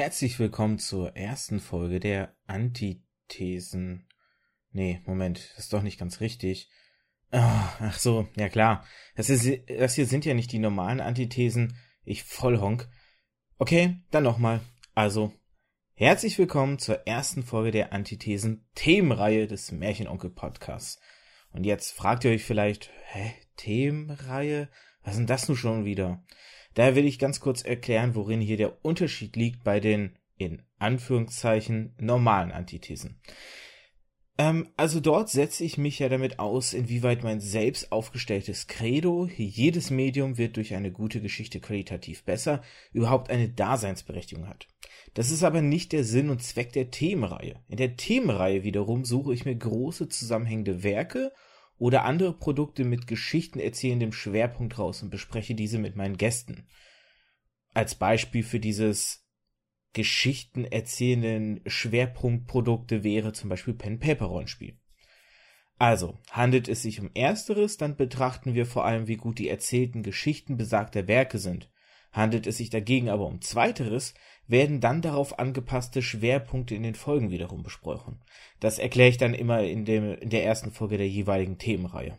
Herzlich willkommen zur ersten Folge der Antithesen. Nee, Moment, das ist doch nicht ganz richtig. Oh, ach so, ja klar. Das, ist, das hier sind ja nicht die normalen Antithesen. Ich Vollhonk. Okay, dann nochmal. Also, herzlich willkommen zur ersten Folge der Antithesen-Themenreihe des Märchenonkel-Podcasts. Und jetzt fragt ihr euch vielleicht, hä, Themenreihe? Was ist denn das nun schon wieder? Daher will ich ganz kurz erklären, worin hier der Unterschied liegt bei den in Anführungszeichen normalen Antithesen. Ähm, also dort setze ich mich ja damit aus, inwieweit mein selbst aufgestelltes Credo, jedes Medium wird durch eine gute Geschichte qualitativ besser, überhaupt eine Daseinsberechtigung hat. Das ist aber nicht der Sinn und Zweck der Themenreihe. In der Themenreihe wiederum suche ich mir große zusammenhängende Werke oder andere Produkte mit Geschichten erzählendem Schwerpunkt raus und bespreche diese mit meinen Gästen. Als Beispiel für dieses Geschichten erzählenden Schwerpunktprodukte wäre zum Beispiel Pen Paper Rollenspiel. Also, handelt es sich um ersteres, dann betrachten wir vor allem, wie gut die erzählten Geschichten besagter Werke sind. Handelt es sich dagegen aber um zweiteres, werden dann darauf angepasste Schwerpunkte in den Folgen wiederum besprochen. Das erkläre ich dann immer in, dem, in der ersten Folge der jeweiligen Themenreihe.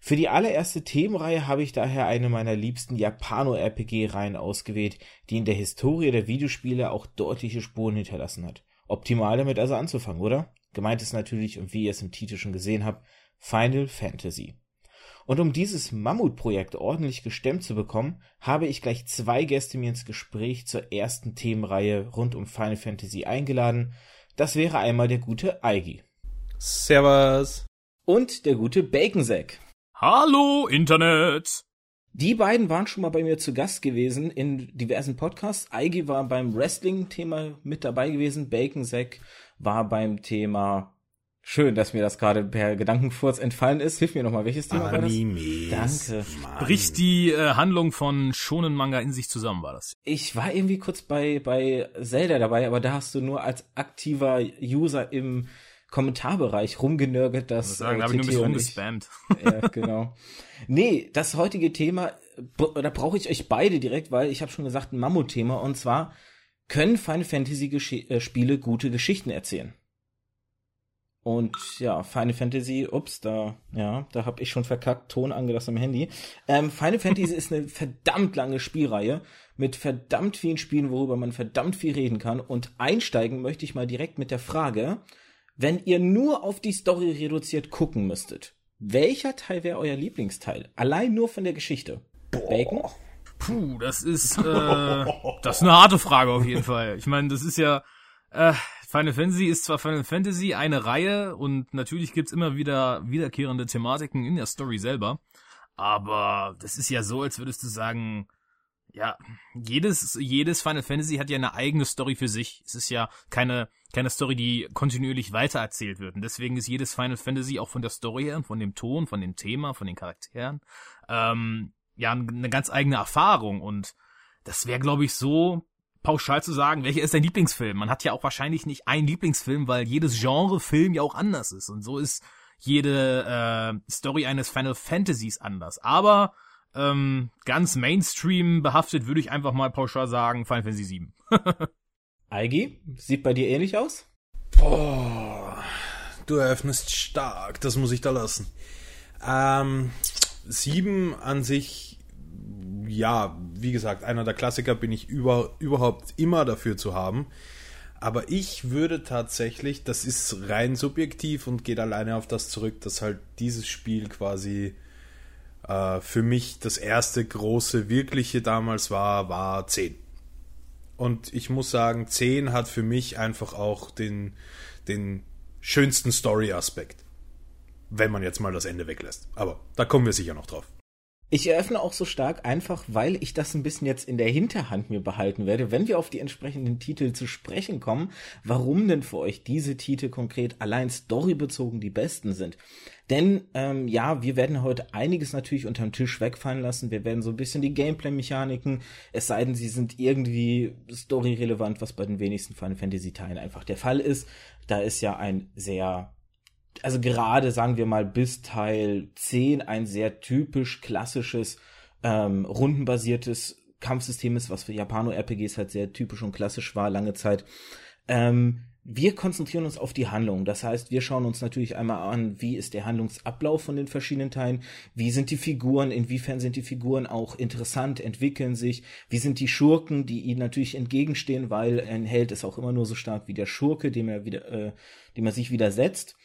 Für die allererste Themenreihe habe ich daher eine meiner liebsten Japano-RPG-Reihen ausgewählt, die in der Historie der Videospiele auch deutliche Spuren hinterlassen hat. Optimal damit also anzufangen, oder? Gemeint ist natürlich, und wie ihr es im Titel schon gesehen habt, Final Fantasy. Und um dieses Mammutprojekt ordentlich gestemmt zu bekommen, habe ich gleich zwei Gäste mir ins Gespräch zur ersten Themenreihe rund um Final Fantasy eingeladen. Das wäre einmal der gute Eigi. Servus. Und der gute Baconsack. Hallo, Internet. Die beiden waren schon mal bei mir zu Gast gewesen in diversen Podcasts. Eigi war beim Wrestling-Thema mit dabei gewesen. Baconsack war beim Thema Schön, dass mir das gerade per Gedankenfurz entfallen ist. Hilf mir nochmal, welches Thema Animes. war das? Danke. Mann. Bricht die äh, Handlung von Shonen Manga in sich zusammen, war das? Ich war irgendwie kurz bei, bei Zelda dabei, aber da hast du nur als aktiver User im Kommentarbereich rumgenörgelt, dass. Ich sagen, da habe ich nur ein bisschen rumgespammt. ja, genau. Nee, das heutige Thema, da brauche ich euch beide direkt, weil ich habe schon gesagt, ein Mammutthema und zwar können Final Fantasy Gesch äh, Spiele gute Geschichten erzählen? Und ja, Final Fantasy, ups, da, ja, da habe ich schon verkackt, Ton angelassen am Handy. Ähm, Final Fantasy ist eine verdammt lange Spielreihe mit verdammt vielen Spielen, worüber man verdammt viel reden kann. Und einsteigen möchte ich mal direkt mit der Frage, wenn ihr nur auf die Story reduziert gucken müsstet, welcher Teil wäre euer Lieblingsteil? Allein nur von der Geschichte. Boah. Bacon? Puh, das ist, äh, das ist eine harte Frage auf jeden Fall. Ich meine, das ist ja, äh, Final Fantasy ist zwar Final Fantasy eine Reihe und natürlich gibt's immer wieder wiederkehrende Thematiken in der Story selber, aber das ist ja so, als würdest du sagen, ja, jedes, jedes Final Fantasy hat ja eine eigene Story für sich. Es ist ja keine, keine Story, die kontinuierlich weitererzählt wird. Und deswegen ist jedes Final Fantasy auch von der Story her, von dem Ton, von dem Thema, von den Charakteren, ähm, ja, eine ganz eigene Erfahrung. Und das wäre, glaube ich, so pauschal zu sagen, welcher ist dein Lieblingsfilm? Man hat ja auch wahrscheinlich nicht einen Lieblingsfilm, weil jedes Genre Film ja auch anders ist. Und so ist jede äh, Story eines Final Fantasies anders. Aber ähm, ganz Mainstream behaftet würde ich einfach mal pauschal sagen, Final Fantasy 7. Eigi, sieht bei dir ähnlich aus? Boah, du eröffnest stark, das muss ich da lassen. Ähm, 7 an sich ja, wie gesagt, einer der Klassiker bin ich über, überhaupt immer dafür zu haben. Aber ich würde tatsächlich, das ist rein subjektiv und geht alleine auf das zurück, dass halt dieses Spiel quasi äh, für mich das erste große, wirkliche damals war, war 10. Und ich muss sagen, 10 hat für mich einfach auch den, den schönsten Story-Aspekt. Wenn man jetzt mal das Ende weglässt. Aber da kommen wir sicher noch drauf. Ich eröffne auch so stark einfach, weil ich das ein bisschen jetzt in der Hinterhand mir behalten werde, wenn wir auf die entsprechenden Titel zu sprechen kommen, warum denn für euch diese Titel konkret allein storybezogen die besten sind. Denn ähm, ja, wir werden heute einiges natürlich unterm Tisch wegfallen lassen. Wir werden so ein bisschen die Gameplay-Mechaniken, es sei denn, sie sind irgendwie storyrelevant, was bei den wenigsten Final Fantasy-Teilen einfach der Fall ist. Da ist ja ein sehr also gerade sagen wir mal bis Teil 10 ein sehr typisch klassisches ähm, rundenbasiertes Kampfsystem ist, was für Japano-RPGs halt sehr typisch und klassisch war lange Zeit. Ähm, wir konzentrieren uns auf die Handlung. Das heißt, wir schauen uns natürlich einmal an, wie ist der Handlungsablauf von den verschiedenen Teilen, wie sind die Figuren, inwiefern sind die Figuren auch interessant, entwickeln sich, wie sind die Schurken, die ihnen natürlich entgegenstehen, weil ein Held ist auch immer nur so stark wie der Schurke, dem er wieder, äh, dem er sich widersetzt.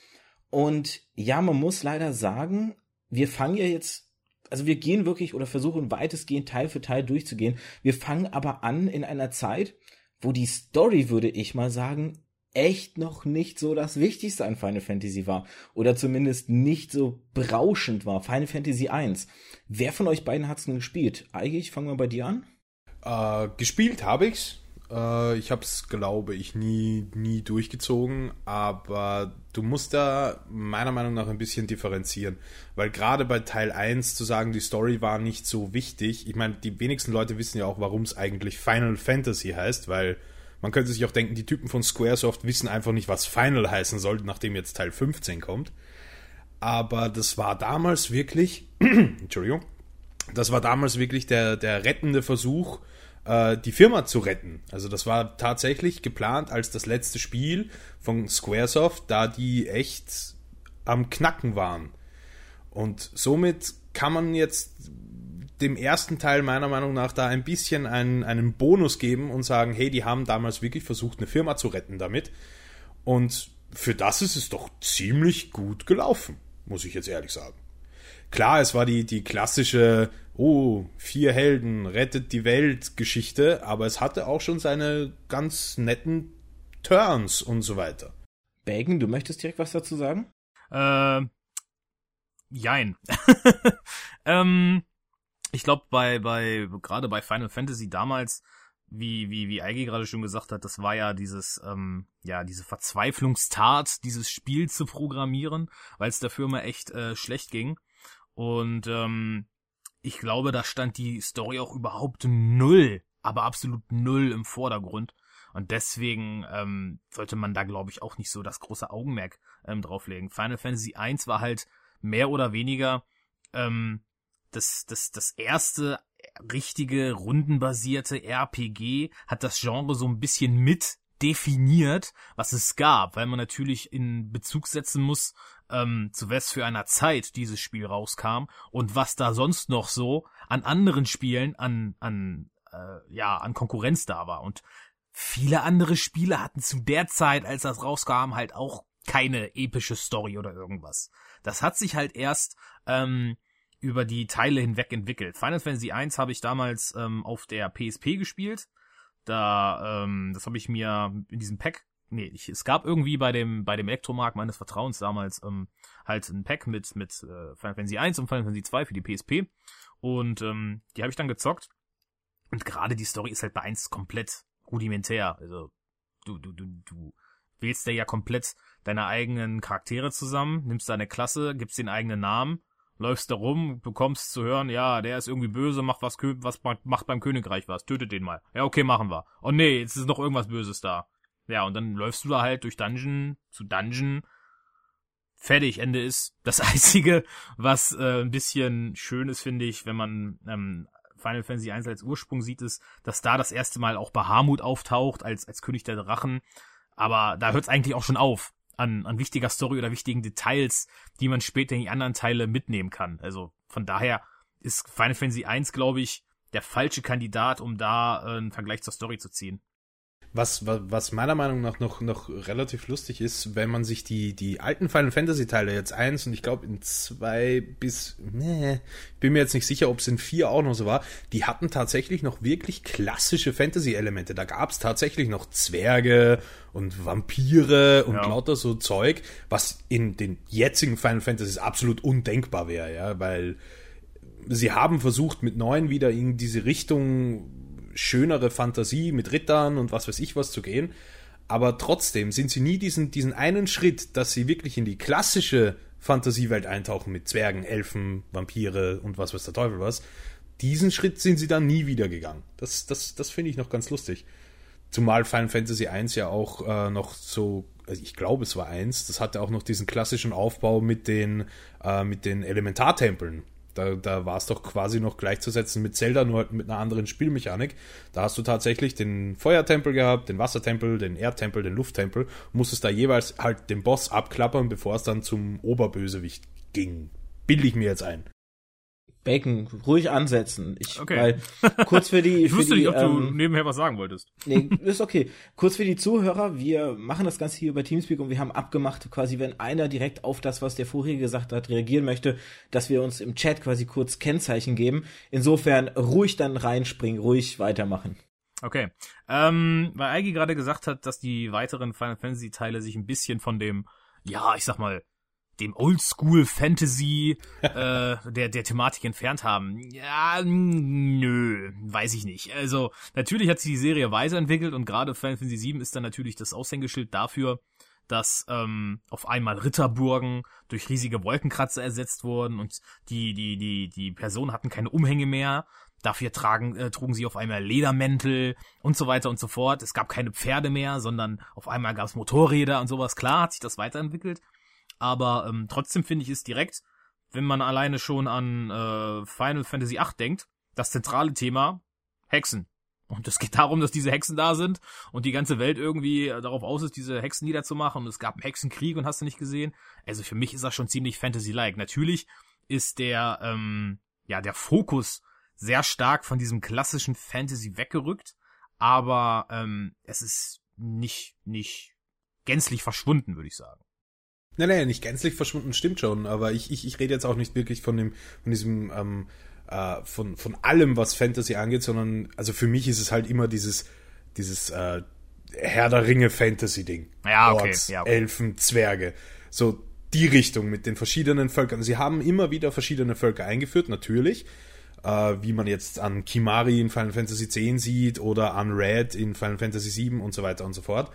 Und ja, man muss leider sagen, wir fangen ja jetzt, also wir gehen wirklich oder versuchen weitestgehend Teil für Teil durchzugehen. Wir fangen aber an in einer Zeit, wo die Story, würde ich mal sagen, echt noch nicht so das Wichtigste an Final Fantasy war. Oder zumindest nicht so berauschend war. Final Fantasy 1. Wer von euch beiden hat's denn gespielt? Eige, ich fange mal bei dir an. Äh, gespielt habe ich's. Äh, ich habe es, glaube ich, nie, nie durchgezogen. Aber du musst da meiner Meinung nach ein bisschen differenzieren. Weil gerade bei Teil 1 zu sagen, die Story war nicht so wichtig. Ich meine, die wenigsten Leute wissen ja auch, warum es eigentlich Final Fantasy heißt, weil man könnte sich auch denken, die Typen von Squaresoft wissen einfach nicht, was Final heißen soll, nachdem jetzt Teil 15 kommt. Aber das war damals wirklich, Entschuldigung, das war damals wirklich der, der rettende Versuch, äh, die Firma zu retten. Also das war tatsächlich geplant als das letzte Spiel von Squaresoft, da die echt am Knacken waren. Und somit kann man jetzt dem ersten Teil meiner Meinung nach da ein bisschen einen, einen Bonus geben und sagen, hey, die haben damals wirklich versucht, eine Firma zu retten damit. Und für das ist es doch ziemlich gut gelaufen, muss ich jetzt ehrlich sagen. Klar, es war die, die klassische, oh, vier Helden, rettet die Welt Geschichte, aber es hatte auch schon seine ganz netten Turns und so weiter. Bagen, du möchtest direkt was dazu sagen? Äh, jein. ähm, ich glaube, bei, bei, gerade bei Final Fantasy damals, wie, wie, wie Eigi gerade schon gesagt hat, das war ja dieses, ähm, ja, diese Verzweiflungstat, dieses Spiel zu programmieren, weil es der Firma echt äh, schlecht ging. Und ähm, ich glaube, da stand die Story auch überhaupt null, aber absolut null im Vordergrund. Und deswegen ähm, sollte man da, glaube ich, auch nicht so das große Augenmerk ähm, drauflegen. Final Fantasy 1 war halt mehr oder weniger ähm, das, das, das erste richtige rundenbasierte RPG hat das Genre so ein bisschen mit definiert, was es gab, weil man natürlich in Bezug setzen muss, ähm, zu was für einer Zeit dieses Spiel rauskam und was da sonst noch so an anderen Spielen, an, an, äh, ja, an Konkurrenz da war. Und viele andere Spiele hatten zu der Zeit, als das rauskam, halt auch keine epische Story oder irgendwas. Das hat sich halt erst ähm, über die Teile hinweg entwickelt. Final Fantasy 1 habe ich damals ähm, auf der PSP gespielt. Da, ähm, das habe ich mir in diesem Pack, nee, ich, es gab irgendwie bei dem bei dem Elektromarkt meines Vertrauens damals ähm, halt ein Pack mit mit äh, Final Fantasy 1 und Final Fantasy 2 für die PSP und ähm, die habe ich dann gezockt. Und gerade die Story ist halt bei 1 komplett rudimentär. Also du du du du wählst da ja komplett deine eigenen Charaktere zusammen, nimmst deine Klasse, gibst den eigenen Namen läufst da rum, bekommst zu hören, ja, der ist irgendwie böse, macht was, was macht beim Königreich was, tötet den mal. Ja, okay, machen wir. Oh nee, jetzt ist noch irgendwas Böses da. Ja, und dann läufst du da halt durch Dungeon zu Dungeon. Fertig, Ende ist. Das Einzige, was äh, ein bisschen schön ist, finde ich, wenn man ähm, Final Fantasy 1 als Ursprung sieht, ist, dass da das erste Mal auch Bahamut auftaucht als, als König der Drachen. Aber da hört es eigentlich auch schon auf an, an wichtiger Story oder wichtigen Details, die man später in die anderen Teile mitnehmen kann. Also von daher ist Final Fantasy 1, glaube ich, der falsche Kandidat, um da äh, einen Vergleich zur Story zu ziehen. Was, was meiner Meinung nach noch, noch relativ lustig ist, wenn man sich die, die alten Final Fantasy Teile jetzt eins und ich glaube in zwei bis, nee, bin mir jetzt nicht sicher, ob es in vier auch noch so war, die hatten tatsächlich noch wirklich klassische Fantasy Elemente. Da gab es tatsächlich noch Zwerge und Vampire und ja. lauter so Zeug, was in den jetzigen Final Fantasies absolut undenkbar wäre, ja, weil sie haben versucht, mit neuen wieder in diese Richtung schönere Fantasie mit Rittern und was weiß ich was zu gehen. Aber trotzdem sind sie nie diesen, diesen einen Schritt, dass sie wirklich in die klassische Fantasiewelt eintauchen mit Zwergen, Elfen, Vampire und was weiß der Teufel was. Diesen Schritt sind sie dann nie wieder gegangen. Das, das, das finde ich noch ganz lustig. Zumal Final Fantasy 1 ja auch äh, noch so, also ich glaube es war 1, das hatte auch noch diesen klassischen Aufbau mit den, äh, mit den Elementartempeln Da, da war es doch quasi noch gleichzusetzen mit Zelda, nur halt mit einer anderen Spielmechanik. Da hast du tatsächlich den Feuertempel gehabt, den Wassertempel, den Erdtempel, den Lufttempel, musstest da jeweils halt den Boss abklappern, bevor es dann zum Oberbösewicht ging. Bild ich mir jetzt ein. Bacon, ruhig ansetzen. Ich, Okay. Weil kurz für die. Ich wusste die, nicht, ob du ähm, nebenher was sagen wolltest. Nee, ist okay. Kurz für die Zuhörer, wir machen das Ganze hier über Teamspeak und wir haben abgemacht, quasi, wenn einer direkt auf das, was der vorherige gesagt hat, reagieren möchte, dass wir uns im Chat quasi kurz Kennzeichen geben. Insofern ruhig dann reinspringen, ruhig weitermachen. Okay. Ähm, weil Eigi gerade gesagt hat, dass die weiteren Final Fantasy Teile sich ein bisschen von dem, ja, ich sag mal, dem Oldschool Fantasy äh, der der Thematik entfernt haben. Ja, nö, weiß ich nicht. Also natürlich hat sich die Serie weiterentwickelt und gerade Final Fantasy 7 ist dann natürlich das Aushängeschild dafür, dass ähm, auf einmal Ritterburgen durch riesige Wolkenkratzer ersetzt wurden und die die die die Personen hatten keine Umhänge mehr. Dafür tragen, äh, trugen sie auf einmal Ledermäntel und so weiter und so fort. Es gab keine Pferde mehr, sondern auf einmal gab es Motorräder und sowas. Klar hat sich das weiterentwickelt, aber ähm, trotzdem finde ich es direkt, wenn man alleine schon an äh, Final Fantasy VIII denkt, das zentrale Thema Hexen. Und es geht darum, dass diese Hexen da sind und die ganze Welt irgendwie darauf aus ist, diese Hexen niederzumachen. Und es gab einen Hexenkrieg und hast du nicht gesehen. Also für mich ist das schon ziemlich Fantasy-like. Natürlich ist der, ähm, ja, der Fokus sehr stark von diesem klassischen Fantasy weggerückt, aber ähm, es ist nicht, nicht gänzlich verschwunden, würde ich sagen. Nein, nein, nicht gänzlich verschwunden, stimmt schon, aber ich, ich, ich rede jetzt auch nicht wirklich von dem, von diesem, ähm, äh, von, von allem, was Fantasy angeht, sondern, also für mich ist es halt immer dieses, dieses, äh, Herr der Ringe Fantasy-Ding. Ja, okay, Orks, ja, okay. Elfen, Zwerge. So die Richtung mit den verschiedenen Völkern. Sie haben immer wieder verschiedene Völker eingeführt, natürlich. Äh, wie man jetzt an Kimari in Final Fantasy X sieht oder an Red in Final Fantasy VII und so weiter und so fort.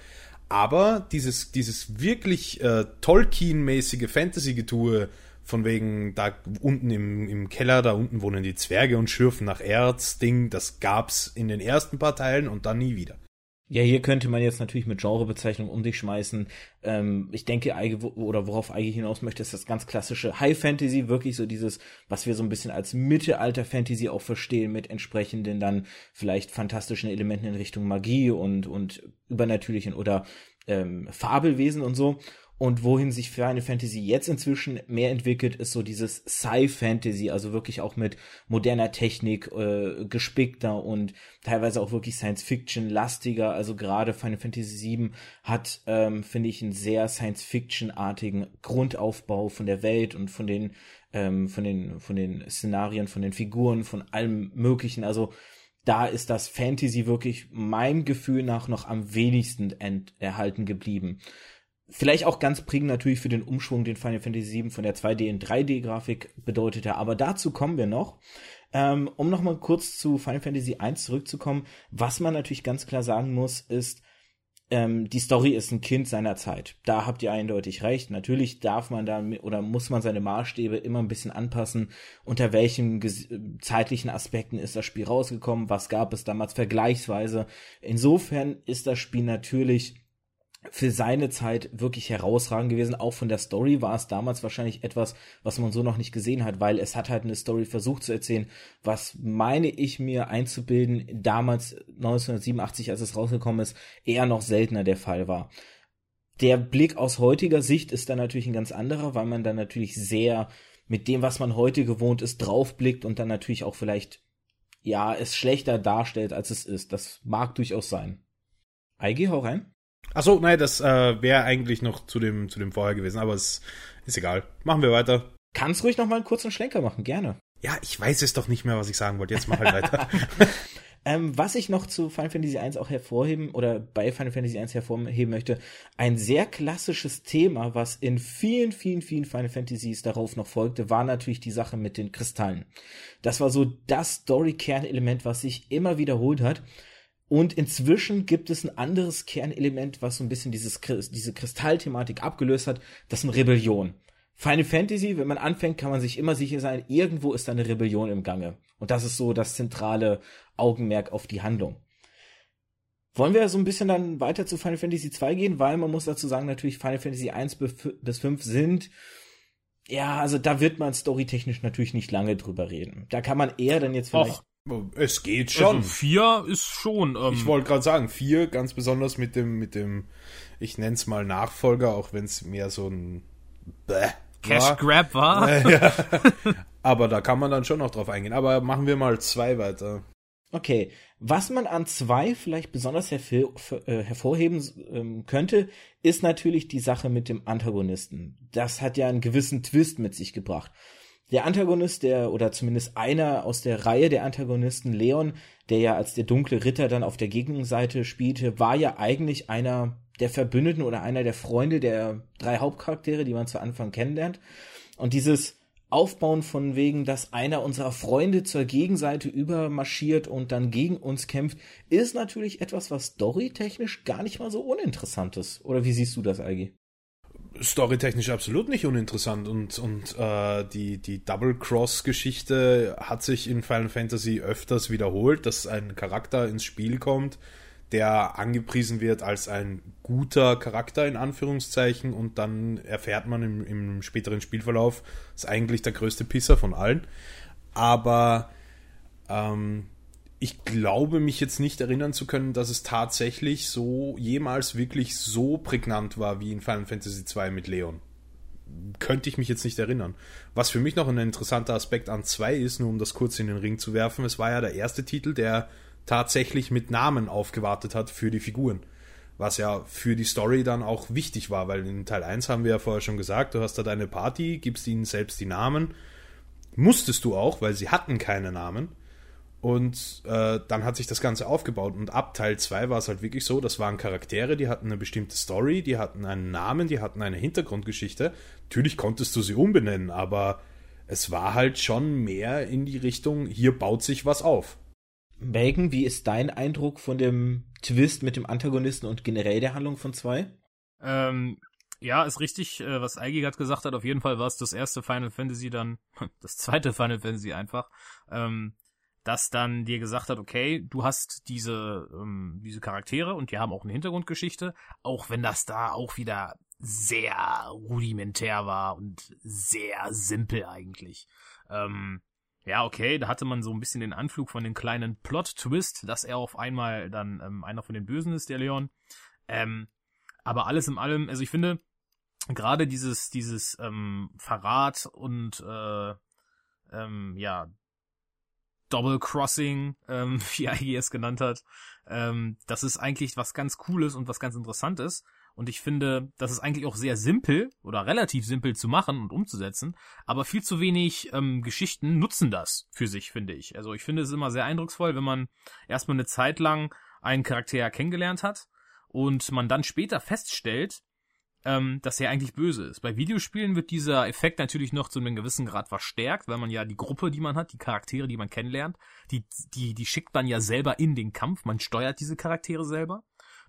Aber dieses, dieses wirklich äh, Tolkien-mäßige Fantasy-Getue, von wegen da unten im, im Keller, da unten wohnen die Zwerge und schürfen nach Erz, Ding, das gab's in den ersten paar Teilen und dann nie wieder. Ja, hier könnte man jetzt natürlich mit Genrebezeichnung um sich schmeißen. Ähm, ich denke, Eige, oder worauf Eige hinaus möchte, ist das ganz klassische High Fantasy, wirklich so dieses, was wir so ein bisschen als Mittelalter Fantasy auch verstehen, mit entsprechenden dann vielleicht fantastischen Elementen in Richtung Magie und, und übernatürlichen oder ähm, Fabelwesen und so. Und wohin sich Final Fantasy jetzt inzwischen mehr entwickelt, ist so dieses Sci-Fantasy, also wirklich auch mit moderner Technik, äh, gespickter und teilweise auch wirklich Science-Fiction-lastiger. Also gerade Final Fantasy VII hat, ähm, finde ich, einen sehr Science-Fiction-artigen Grundaufbau von der Welt und von den, ähm, von den, von den Szenarien, von den Figuren, von allem Möglichen. Also da ist das Fantasy wirklich meinem Gefühl nach noch am wenigsten erhalten geblieben. Vielleicht auch ganz prägend natürlich für den Umschwung, den Final Fantasy VII von der 2D in 3D-Grafik bedeutete. Aber dazu kommen wir noch. Ähm, um nochmal kurz zu Final Fantasy I zurückzukommen, was man natürlich ganz klar sagen muss, ist, ähm, die Story ist ein Kind seiner Zeit. Da habt ihr eindeutig recht. Natürlich darf man da oder muss man seine Maßstäbe immer ein bisschen anpassen. Unter welchen ges- zeitlichen Aspekten ist das Spiel rausgekommen? Was gab es damals vergleichsweise? Insofern ist das Spiel natürlich für seine Zeit wirklich herausragend gewesen. Auch von der Story war es damals wahrscheinlich etwas, was man so noch nicht gesehen hat, weil es hat halt eine Story versucht zu erzählen, was meine ich mir einzubilden, damals 1987, als es rausgekommen ist, eher noch seltener der Fall war. Der Blick aus heutiger Sicht ist dann natürlich ein ganz anderer, weil man dann natürlich sehr mit dem, was man heute gewohnt ist, draufblickt und dann natürlich auch vielleicht, ja, es schlechter darstellt, als es ist. Das mag durchaus sein. Eigi, hau rein. Achso, nein, das äh, wäre eigentlich noch zu dem, zu dem vorher gewesen, aber es ist egal. Machen wir weiter. Kannst ruhig noch mal einen kurzen Schlenker machen, gerne. Ja, ich weiß es doch nicht mehr, was ich sagen wollte. Jetzt mach halt weiter. Ähm, was ich noch zu Final Fantasy 1 auch hervorheben oder bei Final Fantasy 1 hervorheben möchte, ein sehr klassisches Thema, was in vielen, vielen, vielen Final Fantasies darauf noch folgte, war natürlich die Sache mit den Kristallen. Das war so das Story-Kernelement, was sich immer wiederholt hat. Und inzwischen gibt es ein anderes Kernelement, was so ein bisschen dieses, diese Kristallthematik abgelöst hat. Das ist eine Rebellion. Final Fantasy, wenn man anfängt, kann man sich immer sicher sein, irgendwo ist da eine Rebellion im Gange. Und das ist so das zentrale Augenmerk auf die Handlung. Wollen wir so ein bisschen dann weiter zu Final Fantasy 2 gehen, weil man muss dazu sagen, natürlich Final Fantasy 1 bef- bis 5 sind ja, also da wird man storytechnisch natürlich nicht lange drüber reden. Da kann man eher dann jetzt vielleicht. Och, es geht schon. Also vier ist schon. Ähm, ich wollte gerade sagen, vier, ganz besonders mit dem, mit dem, ich nenne es mal Nachfolger, auch wenn es mehr so ein Bäh Cash war. Grab war. ja. Aber da kann man dann schon noch drauf eingehen. Aber machen wir mal zwei weiter. Okay, was man an zwei vielleicht besonders hervor, äh, hervorheben ähm, könnte, ist natürlich die Sache mit dem Antagonisten. Das hat ja einen gewissen Twist mit sich gebracht. Der Antagonist, der, oder zumindest einer aus der Reihe der Antagonisten, Leon, der ja als der dunkle Ritter dann auf der Gegenseite spielte, war ja eigentlich einer der Verbündeten oder einer der Freunde der drei Hauptcharaktere, die man zu Anfang kennenlernt. Und dieses Aufbauen von wegen, dass einer unserer Freunde zur Gegenseite übermarschiert und dann gegen uns kämpft, ist natürlich etwas, was storytechnisch gar nicht mal so uninteressant ist. Oder wie siehst du das, Algi? Storytechnisch absolut nicht uninteressant und, und äh, die, die Double-Cross-Geschichte hat sich in Final Fantasy öfters wiederholt, dass ein Charakter ins Spiel kommt, der angepriesen wird als ein guter Charakter in Anführungszeichen und dann erfährt man im, im späteren Spielverlauf, ist eigentlich der größte Pisser von allen. Aber ähm, ich glaube mich jetzt nicht erinnern zu können, dass es tatsächlich so jemals wirklich so prägnant war wie in Final Fantasy II mit Leon. Könnte ich mich jetzt nicht erinnern. Was für mich noch ein interessanter Aspekt an 2 ist, nur um das kurz in den Ring zu werfen, es war ja der erste Titel, der tatsächlich mit Namen aufgewartet hat für die Figuren. Was ja für die Story dann auch wichtig war, weil in Teil 1 haben wir ja vorher schon gesagt, du hast da deine Party, gibst ihnen selbst die Namen. Musstest du auch, weil sie hatten keine Namen. Und äh, dann hat sich das Ganze aufgebaut. Und ab Teil 2 war es halt wirklich so, das waren Charaktere, die hatten eine bestimmte Story, die hatten einen Namen, die hatten eine Hintergrundgeschichte. Natürlich konntest du sie umbenennen, aber es war halt schon mehr in die Richtung, hier baut sich was auf. Megan, wie ist dein Eindruck von dem Twist mit dem Antagonisten und generell der Handlung von zwei? Ähm, ja, ist richtig, äh, was Eigi gerade gesagt hat. Auf jeden Fall war es das erste Final Fantasy dann, das zweite Final Fantasy einfach, ähm, das dann dir gesagt hat, okay, du hast diese, ähm, diese Charaktere und die haben auch eine Hintergrundgeschichte, auch wenn das da auch wieder sehr rudimentär war und sehr simpel eigentlich. Ähm, ja, okay, da hatte man so ein bisschen den Anflug von den kleinen Plot-Twist, dass er auf einmal dann ähm, einer von den Bösen ist, der Leon. Ähm, aber alles in allem, also ich finde, gerade dieses, dieses ähm, Verrat und äh, ähm, ja, Double Crossing, ähm, wie Igi es genannt hat, ähm, das ist eigentlich was ganz Cooles und was ganz Interessantes. Und ich finde, das ist eigentlich auch sehr simpel oder relativ simpel zu machen und umzusetzen, aber viel zu wenig ähm, Geschichten nutzen das für sich, finde ich. Also ich finde es immer sehr eindrucksvoll, wenn man erstmal eine Zeit lang einen Charakter kennengelernt hat und man dann später feststellt, ähm, dass er eigentlich böse ist. Bei Videospielen wird dieser Effekt natürlich noch zu einem gewissen Grad verstärkt, weil man ja die Gruppe, die man hat, die Charaktere, die man kennenlernt, die, die, die schickt man ja selber in den Kampf, man steuert diese Charaktere selber.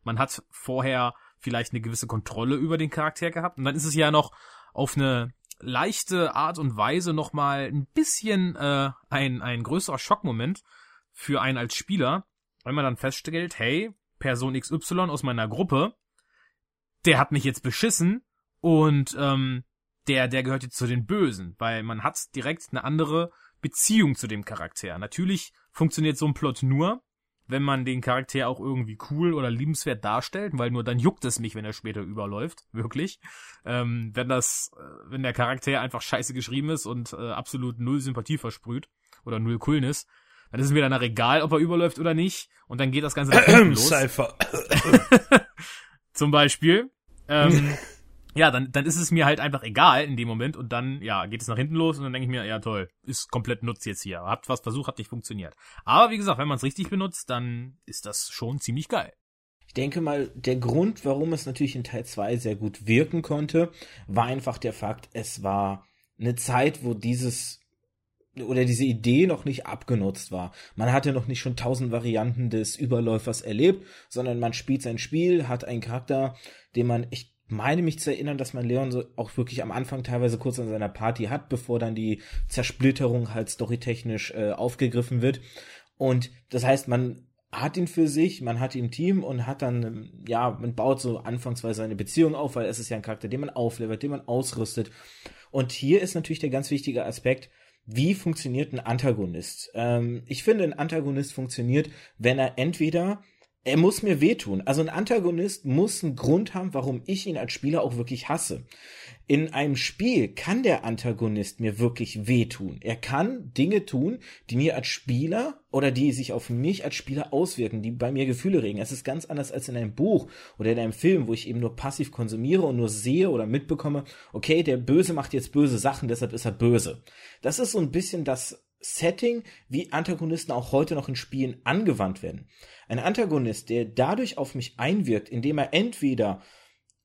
Man hat vorher vielleicht eine gewisse Kontrolle über den Charakter gehabt. Und dann ist es ja noch auf eine leichte Art und Weise nochmal ein bisschen äh, ein, ein größerer Schockmoment für einen als Spieler, weil man dann feststellt, hey, Person XY aus meiner Gruppe, der hat mich jetzt beschissen und ähm, der, der gehört jetzt zu den Bösen, weil man hat direkt eine andere Beziehung zu dem Charakter. Natürlich funktioniert so ein Plot nur, wenn man den Charakter auch irgendwie cool oder liebenswert darstellt, weil nur dann juckt es mich, wenn er später überläuft, wirklich. Ähm, wenn das, äh, wenn der Charakter einfach scheiße geschrieben ist und äh, absolut null Sympathie versprüht oder null Coolness, dann ist es mir danach egal, ob er überläuft oder nicht. Und dann geht das Ganze los. Cypher. Zum Beispiel. Ähm, ja, dann, dann ist es mir halt einfach egal in dem Moment und dann, ja, geht es nach hinten los und dann denke ich mir, ja toll, ist komplett nutzt jetzt hier. Habt was versucht, hat nicht funktioniert. Aber wie gesagt, wenn man es richtig benutzt, dann ist das schon ziemlich geil. Ich denke mal, der Grund, warum es natürlich in Teil 2 sehr gut wirken konnte, war einfach der Fakt, es war eine Zeit, wo dieses oder diese Idee noch nicht abgenutzt war. Man hatte noch nicht schon tausend Varianten des Überläufers erlebt, sondern man spielt sein Spiel, hat einen Charakter, den man, ich meine mich zu erinnern, dass man Leon so auch wirklich am Anfang teilweise kurz an seiner Party hat, bevor dann die Zersplitterung halt storytechnisch äh, aufgegriffen wird. Und das heißt, man hat ihn für sich, man hat ihn im Team und hat dann, ja, man baut so anfangsweise eine Beziehung auf, weil es ist ja ein Charakter, den man auflevert, den man ausrüstet. Und hier ist natürlich der ganz wichtige Aspekt, wie funktioniert ein Antagonist? Ähm, ich finde, ein Antagonist funktioniert, wenn er entweder er muss mir wehtun. Also ein Antagonist muss einen Grund haben, warum ich ihn als Spieler auch wirklich hasse. In einem Spiel kann der Antagonist mir wirklich wehtun. Er kann Dinge tun, die mir als Spieler oder die sich auf mich als Spieler auswirken, die bei mir Gefühle regen. Es ist ganz anders als in einem Buch oder in einem Film, wo ich eben nur passiv konsumiere und nur sehe oder mitbekomme, okay, der Böse macht jetzt böse Sachen, deshalb ist er böse. Das ist so ein bisschen das Setting, wie Antagonisten auch heute noch in Spielen angewandt werden. Ein Antagonist, der dadurch auf mich einwirkt, indem er entweder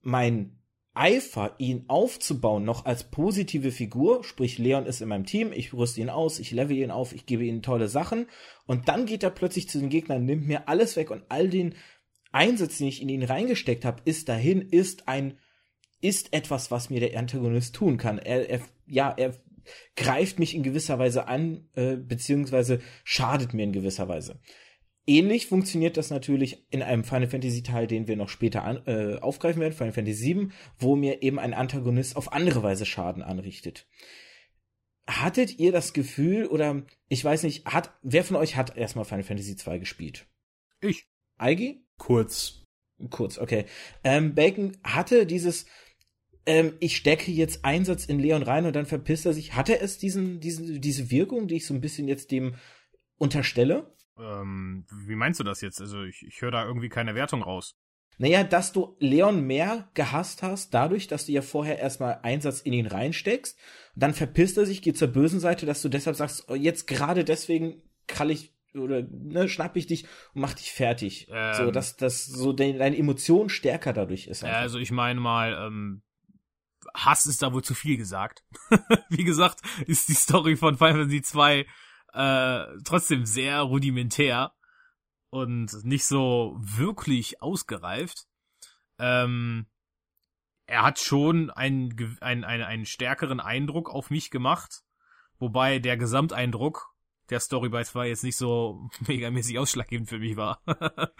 mein Eifer, ihn aufzubauen, noch als positive Figur, sprich Leon ist in meinem Team, ich rüste ihn aus, ich level ihn auf, ich gebe ihm tolle Sachen und dann geht er plötzlich zu den Gegnern, nimmt mir alles weg und all den Einsatz, den ich in ihn reingesteckt habe, ist dahin, ist ein, ist etwas, was mir der Antagonist tun kann. Er, er ja, er greift mich in gewisser Weise an, äh, beziehungsweise schadet mir in gewisser Weise. Ähnlich funktioniert das natürlich in einem Final Fantasy Teil, den wir noch später an, äh, aufgreifen werden, Final Fantasy VII, wo mir eben ein Antagonist auf andere Weise Schaden anrichtet. Hattet ihr das Gefühl oder ich weiß nicht, hat wer von euch hat erstmal Final Fantasy II gespielt? Ich. Eigi? Kurz. Kurz, okay. Ähm, Bacon hatte dieses ähm, ich stecke jetzt Einsatz in Leon rein und dann verpisst er sich. Hatte es diesen, diesen, diese Wirkung, die ich so ein bisschen jetzt dem unterstelle? Ähm, wie meinst du das jetzt? Also ich, ich höre da irgendwie keine Wertung raus. Naja, dass du Leon mehr gehasst hast, dadurch, dass du ja vorher erstmal Einsatz in ihn reinsteckst, dann verpisst er sich, geht zur bösen Seite, dass du deshalb sagst, oh, jetzt gerade deswegen krall ich oder ne, schnapp ich dich und mach dich fertig. Ähm, so, dass das so de deine Emotion stärker dadurch ist. Einfach. Also ich meine mal, ähm, Hass ist da wohl zu viel gesagt. Wie gesagt, ist die Story von Final Fantasy 2 äh, trotzdem sehr rudimentär und nicht so wirklich ausgereift. Ähm, er hat schon einen, einen, einen, stärkeren Eindruck auf mich gemacht, wobei der Gesamteindruck der Story bei zwei jetzt nicht so megamäßig ausschlaggebend für mich war.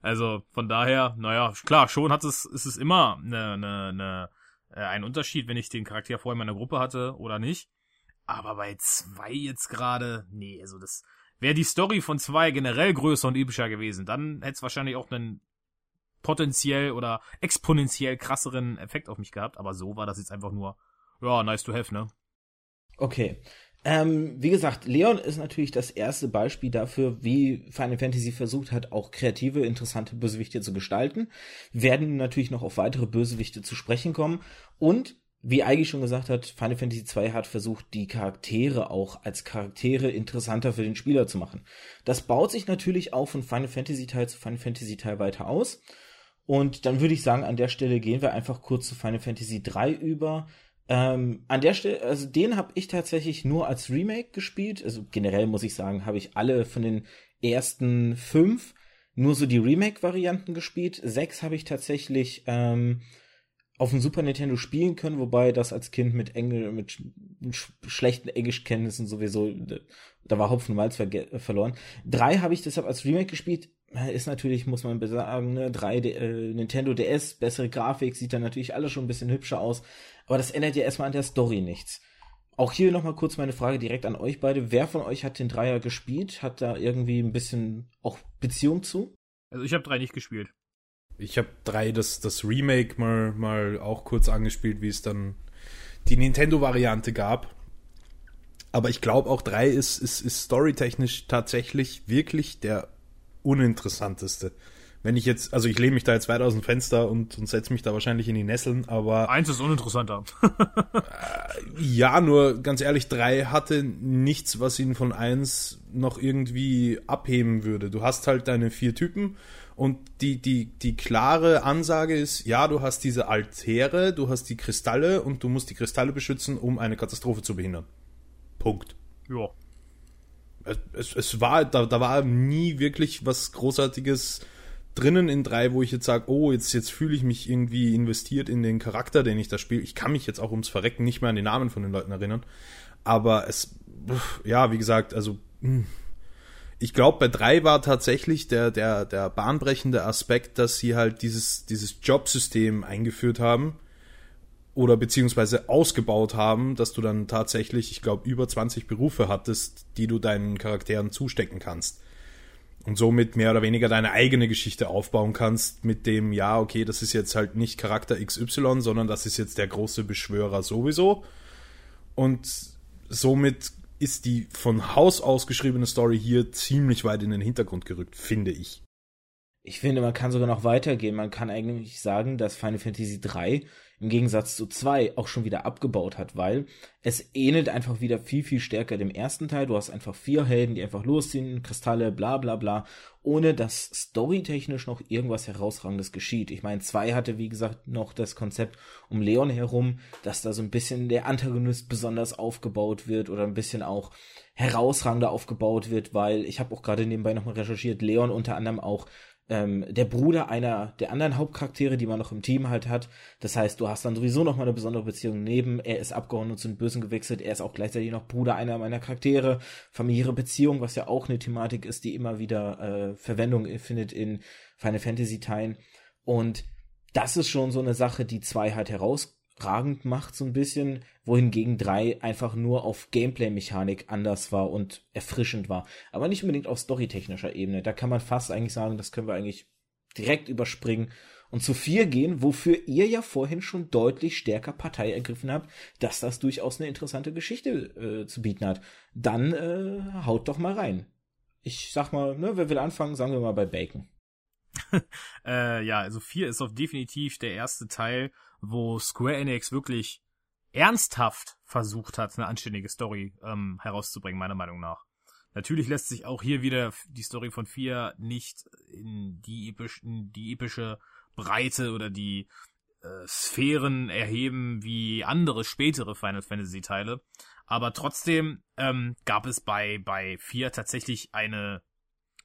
also von daher, naja, klar, schon hat es, ist es immer eine, eine, eine, äh, ein Unterschied, wenn ich den Charakter vorher in meiner Gruppe hatte oder nicht. Aber bei zwei jetzt gerade, nee, also das wäre die Story von zwei generell größer und epischer gewesen, dann hätte es wahrscheinlich auch einen potenziell oder exponentiell krasseren Effekt auf mich gehabt. Aber so war das jetzt einfach nur, ja, nice to have, ne? Okay. Ähm, wie gesagt, Leon ist natürlich das erste Beispiel dafür, wie Final Fantasy versucht hat, auch kreative, interessante Bösewichte zu gestalten. Wir werden natürlich noch auf weitere Bösewichte zu sprechen kommen. Und wie Eigi schon gesagt hat, Final Fantasy II hat versucht, die Charaktere auch als Charaktere interessanter für den Spieler zu machen. Das baut sich natürlich auch von Final Fantasy Teil zu Final Fantasy Teil weiter aus. Und dann würde ich sagen, an der Stelle gehen wir einfach kurz zu Final Fantasy 3 über. Ähm, an der Stelle, also den habe ich tatsächlich nur als Remake gespielt. Also generell muss ich sagen, habe ich alle von den ersten fünf nur so die Remake-Varianten gespielt. Sechs habe ich tatsächlich ähm, auf dem Super Nintendo spielen können, wobei das als Kind mit Engl mit sch schlechten Englischkenntnissen sowieso da war Hopfen und Malz ver verloren. Drei habe ich deshalb als Remake gespielt. Ist natürlich, muss man sagen, ne, drei äh, Nintendo DS, bessere Grafik, sieht dann natürlich alles schon ein bisschen hübscher aus. Aber das ändert ja erstmal an der Story nichts. Auch hier nochmal kurz meine Frage direkt an euch beide. Wer von euch hat den Dreier gespielt? Hat da irgendwie ein bisschen auch Beziehung zu? Also ich habe drei nicht gespielt. Ich habe drei das, das Remake mal, mal auch kurz angespielt, wie es dann die Nintendo-Variante gab. Aber ich glaube auch drei ist, ist, ist storytechnisch tatsächlich wirklich der uninteressanteste. Wenn ich jetzt, also ich lehne mich da jetzt weit aus dem Fenster und, und setze mich da wahrscheinlich in die Nesseln, aber. Eins ist uninteressanter. äh, ja, nur ganz ehrlich, drei hatte nichts, was ihn von eins noch irgendwie abheben würde. Du hast halt deine vier Typen und die, die, die klare Ansage ist, ja, du hast diese Altäre, du hast die Kristalle und du musst die Kristalle beschützen, um eine Katastrophe zu behindern. Punkt. Ja. Es, es, war, da, da war nie wirklich was Großartiges drinnen in drei, wo ich jetzt sage, oh, jetzt, jetzt fühle ich mich irgendwie investiert in den Charakter, den ich da spiele. Ich kann mich jetzt auch ums Verrecken nicht mehr an den Namen von den Leuten erinnern. Aber es, ja, wie gesagt, also, hm, ich glaube, bei drei war tatsächlich der, der, der bahnbrechende Aspekt, dass sie halt dieses, dieses Jobsystem eingeführt haben, oder beziehungsweise ausgebaut haben, dass du dann tatsächlich, ich glaube, über 20 Berufe hattest, die du deinen Charakteren zustecken kannst. Und somit mehr oder weniger deine eigene Geschichte aufbauen kannst mit dem, ja, okay, das ist jetzt halt nicht Charakter XY, sondern das ist jetzt der große Beschwörer sowieso. Und somit ist die von Haus aus geschriebene Story hier ziemlich weit in den Hintergrund gerückt, finde ich. Ich finde, man kann sogar noch weitergehen. Man kann eigentlich sagen, dass Final Fantasy 3 im Gegensatz zu 2 auch schon wieder abgebaut hat, weil es ähnelt einfach wieder viel, viel stärker dem ersten Teil. Du hast einfach vier Helden, die einfach losziehen, Kristalle, bla bla bla, ohne dass storytechnisch noch irgendwas herausragendes geschieht. Ich meine, 2 hatte, wie gesagt, noch das Konzept um Leon herum, dass da so ein bisschen der Antagonist besonders aufgebaut wird oder ein bisschen auch herausragender aufgebaut wird, weil ich habe auch gerade nebenbei nochmal recherchiert, Leon unter anderem auch ähm, der Bruder einer der anderen Hauptcharaktere, die man noch im Team halt hat. Das heißt, du hast dann sowieso noch mal eine besondere Beziehung neben. Er ist abgehauen und zu den Bösen gewechselt. Er ist auch gleichzeitig noch Bruder einer meiner Charaktere. Familiäre Beziehung, was ja auch eine Thematik ist, die immer wieder äh, Verwendung findet in Final Fantasy Teilen. Und das ist schon so eine Sache, die zwei halt heraus ragend macht, so ein bisschen, wohingegen drei einfach nur auf Gameplay-Mechanik anders war und erfrischend war. Aber nicht unbedingt auf storytechnischer Ebene. Da kann man fast eigentlich sagen, das können wir eigentlich direkt überspringen und zu vier gehen, wofür ihr ja vorhin schon deutlich stärker Partei ergriffen habt, dass das durchaus eine interessante Geschichte äh, zu bieten hat. Dann äh, haut doch mal rein. Ich sag mal, ne, wer will anfangen, sagen wir mal bei Bacon. äh, ja, also vier ist auf definitiv der erste Teil, wo Square Enix wirklich ernsthaft versucht hat, eine anständige Story ähm, herauszubringen, meiner Meinung nach. Natürlich lässt sich auch hier wieder die Story von 4 nicht in die, episch, in die epische Breite oder die äh, Sphären erheben wie andere spätere Final Fantasy Teile. Aber trotzdem ähm, gab es bei, bei 4 tatsächlich eine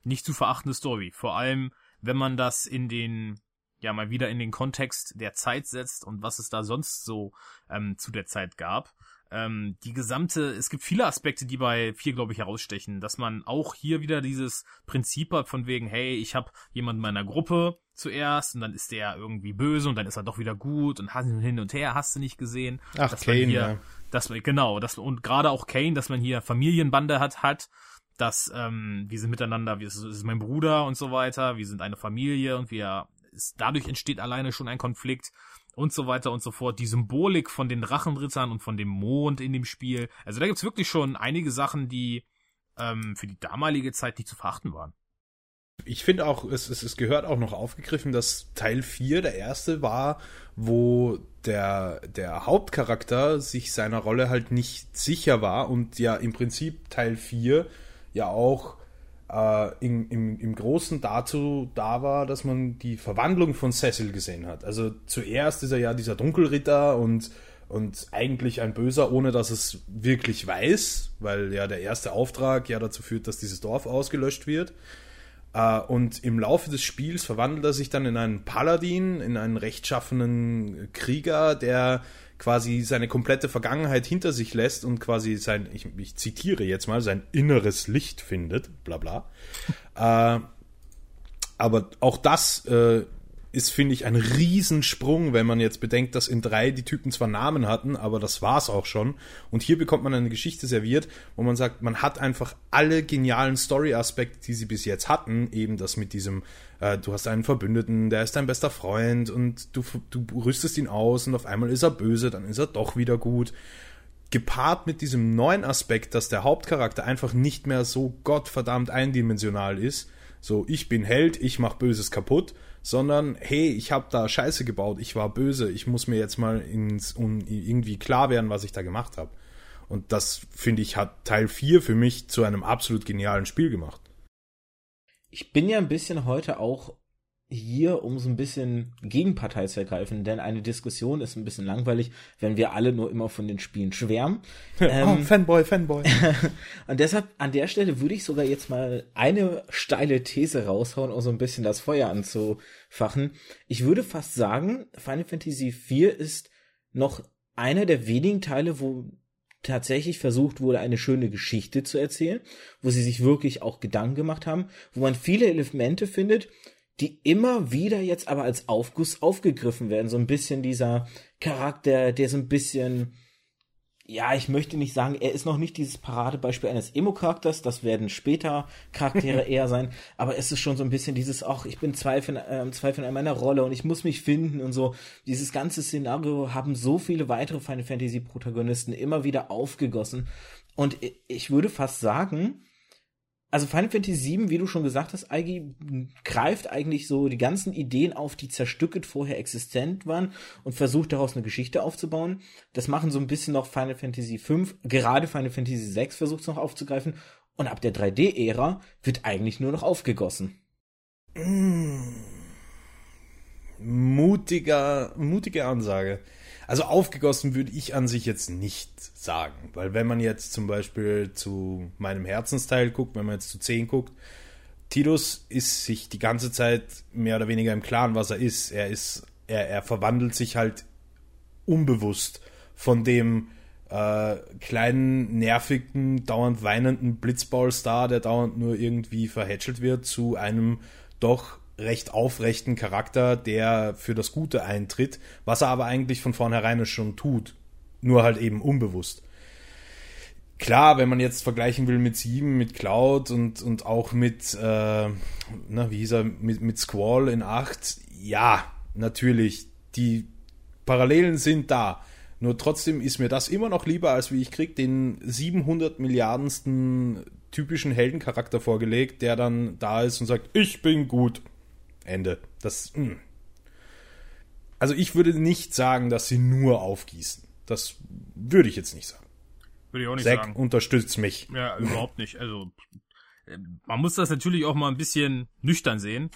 nicht zu verachtende Story. Vor allem, wenn man das in den ja mal wieder in den Kontext der Zeit setzt und was es da sonst so ähm, zu der Zeit gab. Ähm, die gesamte, es gibt viele Aspekte, die bei vier, glaube ich, herausstechen, dass man auch hier wieder dieses Prinzip hat von wegen, hey, ich habe jemanden meiner Gruppe zuerst und dann ist der irgendwie böse und dann ist er doch wieder gut und hin und her hast du nicht gesehen. Ach, Kane, hier, ja. Dass, genau, das, und gerade auch Kane, dass man hier Familienbande hat, hat, dass ähm, wir sind miteinander, wir, es ist mein Bruder und so weiter, wir sind eine Familie und wir ist, dadurch entsteht alleine schon ein Konflikt und so weiter und so fort. Die Symbolik von den Drachenrittern und von dem Mond in dem Spiel. Also da gibt's wirklich schon einige Sachen, die ähm, für die damalige Zeit nicht zu verachten waren. Ich finde auch, es, es, es gehört auch noch aufgegriffen, dass Teil 4 der erste war, wo der, der Hauptcharakter sich seiner Rolle halt nicht sicher war und ja im Prinzip Teil 4 ja auch äh, im, im, im Großen dazu da war, dass man die Verwandlung von Cecil gesehen hat. Also zuerst ist er ja dieser Dunkelritter und, und eigentlich ein Böser, ohne dass es wirklich weiß, weil ja der erste Auftrag ja dazu führt, dass dieses Dorf ausgelöscht wird. Uh, und im Laufe des Spiels verwandelt er sich dann in einen Paladin, in einen rechtschaffenen Krieger, der quasi seine komplette Vergangenheit hinter sich lässt und quasi sein, ich, ich zitiere jetzt mal, sein inneres Licht findet, bla bla. äh, aber auch das äh, ist, finde ich, ein Riesensprung, wenn man jetzt bedenkt, dass in drei die Typen zwar Namen hatten, aber das war's auch schon. Und hier bekommt man eine Geschichte serviert, wo man sagt, man hat einfach alle genialen Story-Aspekte, die sie bis jetzt hatten, eben das mit diesem, äh, du hast einen Verbündeten, der ist dein bester Freund und du, du rüstest ihn aus und auf einmal ist er böse, dann ist er doch wieder gut gepaart mit diesem neuen Aspekt, dass der Hauptcharakter einfach nicht mehr so gottverdammt eindimensional ist. So, ich bin Held, ich mach Böses kaputt, sondern hey, ich habe da Scheiße gebaut, ich war böse, ich muss mir jetzt mal ins, um irgendwie klar werden, was ich da gemacht habe. Und das, finde ich, hat Teil 4 für mich zu einem absolut genialen Spiel gemacht. Ich bin ja ein bisschen heute auch hier, um so ein bisschen Gegenpartei zu ergreifen, denn eine Diskussion ist ein bisschen langweilig, wenn wir alle nur immer von den Spielen schwärmen. oh, ähm, Fanboy, Fanboy. und deshalb an der Stelle würde ich sogar jetzt mal eine steile These raushauen, um so ein bisschen das Feuer anzufachen. Ich würde fast sagen, Final Fantasy IV ist noch einer der wenigen Teile, wo tatsächlich versucht wurde, eine schöne Geschichte zu erzählen, wo sie sich wirklich auch Gedanken gemacht haben, wo man viele Elemente findet, die immer wieder jetzt aber als Aufguss aufgegriffen werden. So ein bisschen dieser Charakter, der so ein bisschen, ja, ich möchte nicht sagen, er ist noch nicht dieses Paradebeispiel eines Emo-Charakters, das werden später Charaktere eher sein, aber es ist schon so ein bisschen dieses, ach, ich bin Zweifel, äh, Zweifel an meiner Rolle und ich muss mich finden und so. Dieses ganze Szenario haben so viele weitere Final Fantasy Protagonisten immer wieder aufgegossen und ich würde fast sagen, also Final Fantasy VII, wie du schon gesagt hast, Eigi, greift eigentlich so die ganzen Ideen auf, die zerstückelt vorher existent waren und versucht daraus eine Geschichte aufzubauen. Das machen so ein bisschen noch Final Fantasy V, gerade Final Fantasy VI versucht es noch aufzugreifen und ab der 3D-Ära wird eigentlich nur noch aufgegossen. Mmh. Mutiger, mutige Ansage. Also aufgegossen würde ich an sich jetzt nicht sagen, weil wenn man jetzt zum Beispiel zu meinem Herzensteil guckt, wenn man jetzt zu 10 guckt, Tidus ist sich die ganze Zeit mehr oder weniger im Klaren, was er ist. Er ist, er, er verwandelt sich halt unbewusst von dem äh, kleinen, nervigen, dauernd weinenden Blitzballstar, der dauernd nur irgendwie verhätschelt wird, zu einem doch recht aufrechten Charakter, der für das Gute eintritt, was er aber eigentlich von vornherein schon tut. Nur halt eben unbewusst. Klar, wenn man jetzt vergleichen will mit Sieben, mit Cloud und, und auch mit, äh, na, wie hieß er, mit, mit Squall in 8, ja, natürlich, die Parallelen sind da. Nur trotzdem ist mir das immer noch lieber, als wie ich krieg den 700 Milliardensten typischen Heldencharakter vorgelegt, der dann da ist und sagt, ich bin gut. Ende. Das. Mh. Hm. Also ich würde nicht sagen, dass sie nur aufgießen. Das würde ich jetzt nicht sagen. Würde ich auch nicht Zack sagen. unterstützt mich. Ja, überhaupt nicht. Also äh, man muss das natürlich auch mal ein bisschen nüchtern sehen.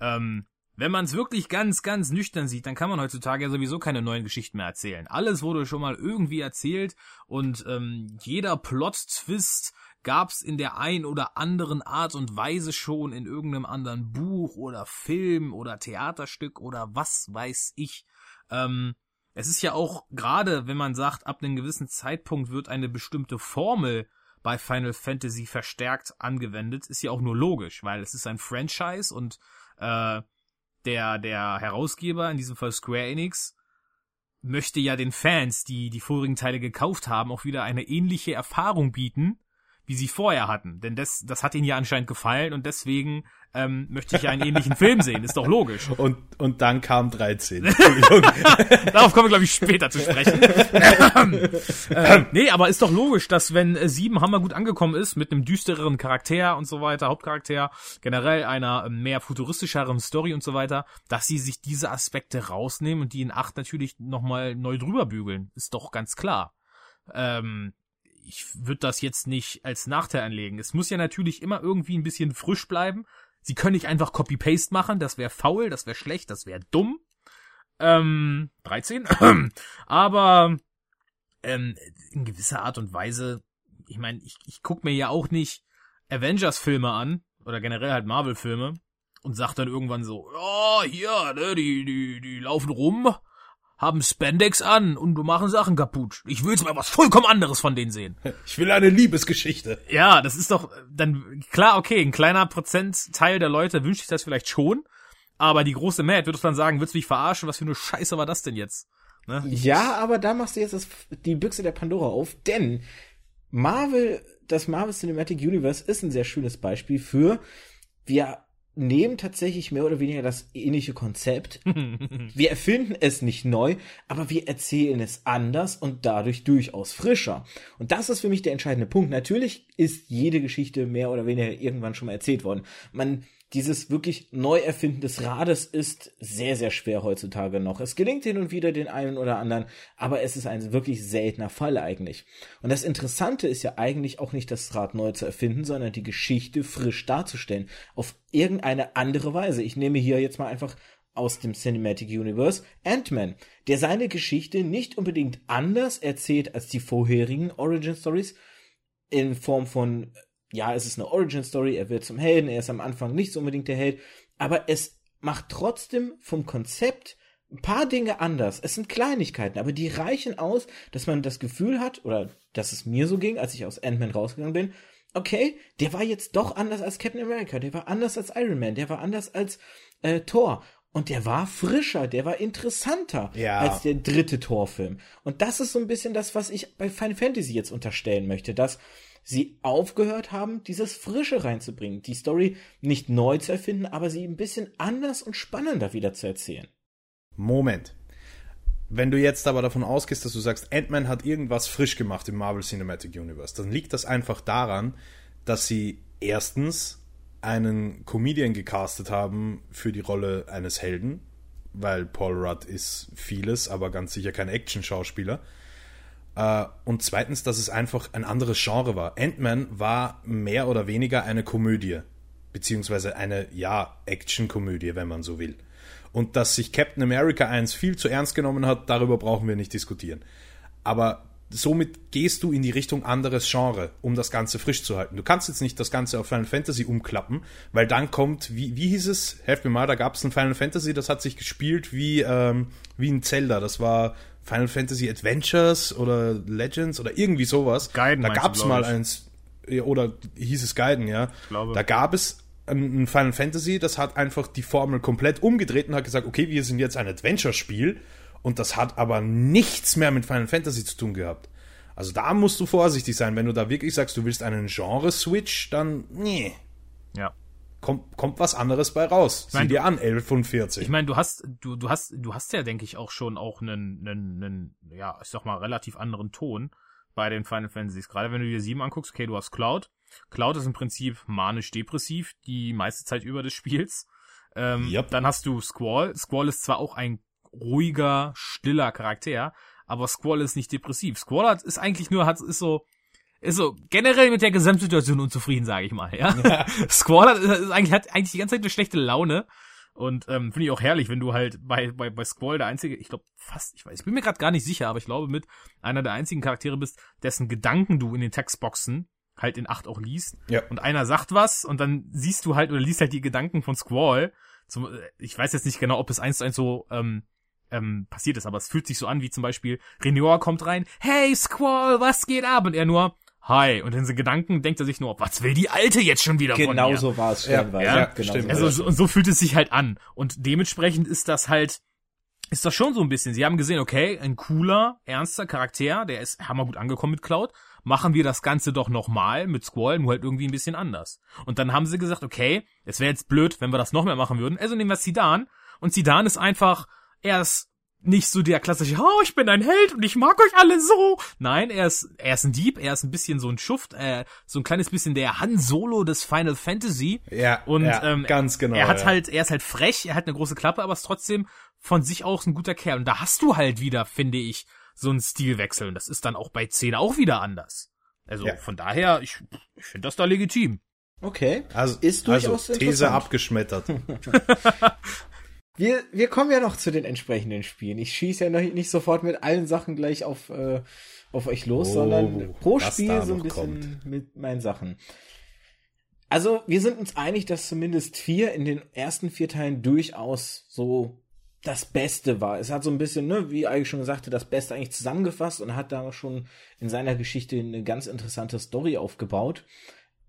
Ähm, wenn man es wirklich ganz, ganz nüchtern sieht, dann kann man heutzutage ja sowieso keine neuen Geschichten mehr erzählen. Alles wurde schon mal irgendwie erzählt und ähm, jeder Plot-Twist gab's in der ein oder anderen Art und Weise schon in irgendeinem anderen Buch oder Film oder Theaterstück oder was weiß ich. Ähm, es ist ja auch gerade, wenn man sagt, ab einem gewissen Zeitpunkt wird eine bestimmte Formel bei Final Fantasy verstärkt angewendet, ist ja auch nur logisch, weil es ist ein Franchise und äh, der der Herausgeber, in diesem Fall Square Enix, möchte ja den Fans, die die vorigen Teile gekauft haben, auch wieder eine ähnliche Erfahrung bieten, wie sie vorher hatten. Denn das, das hat ihnen ja anscheinend gefallen und deswegen ähm, möchte ich ja einen ähnlichen Film sehen. Ist doch logisch. Und, und dann kam 13. Darauf kommen wir, glaube ich, später zu sprechen. äh, nee, aber ist doch logisch, dass wenn äh, sieben Hammer gut angekommen ist, mit einem düstereren Charakter und so weiter, Hauptcharakter, generell einer äh, mehr futuristischeren Story und so weiter, dass sie sich diese Aspekte rausnehmen und die in acht natürlich nochmal neu drüber bügeln. Ist doch ganz klar. Ähm, ich würde das jetzt nicht als Nachteil anlegen. Es muss ja natürlich immer irgendwie ein bisschen frisch bleiben. Sie können nicht einfach Copy-Paste machen, das wäre faul, das wäre schlecht, das wäre dumm. Ähm, 13. Aber ähm, in gewisser Art und Weise, ich meine, ich, ich guck mir ja auch nicht Avengers-Filme an, oder generell halt Marvel-Filme, und sag dann irgendwann so, ja, hier, ne, die, die, die laufen rum, haben Spandex an und du machen Sachen kaputt. Ich will jetzt mal was vollkommen anderes von denen sehen. Ich will eine Liebesgeschichte. Ja, das ist doch dann klar, okay, ein kleiner Prozentteil der Leute wünscht sich das vielleicht schon, aber die große Mehrheit wird doch dann sagen, willst du mich verarschen, was für eine Scheiße war das denn jetzt? Ne? Ja, aber da machst du jetzt das, die Büchse der Pandora auf, denn Marvel, das Marvel Cinematic Universe ist ein sehr schönes Beispiel für, wir nehmen tatsächlich mehr oder weniger das ähnliche Konzept. wir erfinden es nicht neu, aber wir erzählen es anders und dadurch durchaus frischer. Und das ist für mich der entscheidende Punkt. Natürlich ist jede Geschichte mehr oder weniger irgendwann schon mal erzählt worden. Man dieses wirklich Neuerfinden des Rades ist sehr, sehr schwer heutzutage noch. Es gelingt hin und wieder den einen oder anderen, aber es ist ein wirklich seltener Fall eigentlich. Und das Interessante ist ja eigentlich auch nicht das Rad neu zu erfinden, sondern die Geschichte frisch darzustellen. Auf irgendeine andere Weise. Ich nehme hier jetzt mal einfach aus dem Cinematic Universe Ant-Man, der seine Geschichte nicht unbedingt anders erzählt als die vorherigen Origin Stories in Form von ja, es ist eine Origin Story, er wird zum Helden, er ist am Anfang nicht so unbedingt der Held, aber es macht trotzdem vom Konzept ein paar Dinge anders. Es sind Kleinigkeiten, aber die reichen aus, dass man das Gefühl hat, oder dass es mir so ging, als ich aus Ant-Man rausgegangen bin, okay, der war jetzt doch anders als Captain America, der war anders als Iron Man, der war anders als äh, Tor. Und der war frischer, der war interessanter Ja. als der dritte Torfilm. Und das ist so ein bisschen das, was ich bei Final Fantasy jetzt unterstellen möchte, dass sie aufgehört haben, dieses Frische reinzubringen, die Story nicht neu zu erfinden, aber sie ein bisschen anders und spannender wieder zu erzählen. Moment. Wenn du jetzt aber davon ausgehst, dass du sagst, Ant-Man hat irgendwas frisch gemacht im Marvel Cinematic Universe, dann liegt das einfach daran, dass sie erstens einen Comedian gecastet haben für die Rolle eines Helden, weil Paul Rudd ist vieles, aber ganz sicher kein Action-Schauspieler. Äh, und zweitens, dass es einfach ein anderes Genre war. Ant-Man war mehr oder weniger eine Komödie, beziehungsweise eine, ja, Action-Komödie, wenn man so will. Und dass sich Captain America 1 viel zu ernst genommen hat, darüber brauchen wir nicht diskutieren. Aber somit gehst du in die Richtung anderes Genre, um das Ganze frisch zu halten. Du kannst jetzt nicht das Ganze auf Final Fantasy umklappen, weil dann kommt, wie, wie hieß es? Helf mir mal, da gab es ein Final Fantasy, das hat sich gespielt wie, ähm, wie ein Zelda. Das war Final Fantasy Adventures oder Legends oder irgendwie sowas. Gaiden da gab es mal eins, oder hieß es Gaiden, ja. Da gab es ein Final Fantasy, das hat einfach die Formel komplett umgedreht und hat gesagt, okay, wir sind jetzt ein Adventure-Spiel und das hat aber nichts mehr mit Final Fantasy zu tun gehabt. Also da musst du vorsichtig sein, wenn du da wirklich sagst, du willst einen Genre-Switch, dann nee, Ja. kommt, kommt was anderes bei raus. mein, Sieh dir an, 11 von 40. Ich meine, du hast, du, du hast, du hast ja, denke ich, auch schon auch einen, einen, einen, ja, ich sag mal, relativ anderen Ton bei den Final Fantasies. Gerade wenn du dir sieben anguckst, okay, du hast Cloud. Cloud ist im Prinzip manisch-depressiv die meiste Zeit über des Spiels. Ähm, Yep. Dann hast du Squall. Squall ist zwar auch ein ruhiger, stiller Charakter, aber Squall ist nicht depressiv. Squall hat, ist eigentlich nur, hat, ist so, ist so generell mit der Gesamtsituation unzufrieden, sage ich mal. Ja? Squall hat, ist eigentlich, hat eigentlich die ganze Zeit eine schlechte Laune. Und ähm, finde ich auch herrlich, wenn du halt bei, bei, bei Squall der einzige, ich glaube fast, ich weiß, ich bin mir gerade gar nicht sicher, aber ich glaube mit einer der einzigen Charaktere bist, dessen Gedanken du in den Textboxen halt in acht auch liest. Ja. Und einer sagt was und dann siehst du halt oder liest halt die Gedanken von Squall. Zum, äh, ich weiß jetzt nicht genau, ob es eins zu eins so ähm, ähm, passiert ist, aber es fühlt sich so an, wie zum Beispiel Renior kommt rein, hey Squall, was geht ab? Und er nur, hi. Und in seinen Gedanken denkt er sich nur, was will die Alte jetzt schon wieder von mir? Genau so war es Ja, stellenweise. ja, genau stimmt. so Also so, und so fühlt es sich halt an. Und dementsprechend ist das halt, ist das schon so ein bisschen. Sie haben gesehen, okay, ein cooler, ernster Charakter, der ist hammergut angekommen mit Cloud. Machen wir das Ganze doch nochmal mit Squall, nur halt irgendwie ein bisschen anders. Und dann haben sie gesagt, okay, es wäre jetzt blöd, wenn wir das noch mehr machen würden. Also nehmen wir Sidan. Und Sidan ist einfach, er ist nicht so der klassische, oh, ich bin ein Held und ich mag euch alle so. Nein, er ist, er ist ein Dieb, er ist ein bisschen so ein Schuft, äh, so ein kleines bisschen der Han Solo des Final Fantasy. ja, Und ja, ähm, ganz genau. Er hat ja. halt, er ist halt frech, er hat eine große Klappe, aber ist trotzdem von sich aus ein guter Kerl. Und da hast du halt wieder, finde ich, so einen Stilwechsel. Und das ist dann auch bei 10 auch wieder anders. Also Ja. von daher, ich, ich finde das da legitim. Okay. also, ist also durchaus These interessant. abgeschmettert. Wir, wir kommen ja noch zu den entsprechenden Spielen. Ich schieße ja noch nicht sofort mit allen Sachen gleich auf, äh, auf euch los, Oh, sondern pro Spiel so ein bisschen kommt. mit meinen Sachen. Also, wir sind uns einig, dass zumindest vier in den ersten vier Teilen durchaus so das Beste war. Es hat so ein bisschen, ne, wie eigentlich schon sagte, das Beste eigentlich zusammengefasst und hat da schon in seiner Geschichte eine ganz interessante Story aufgebaut.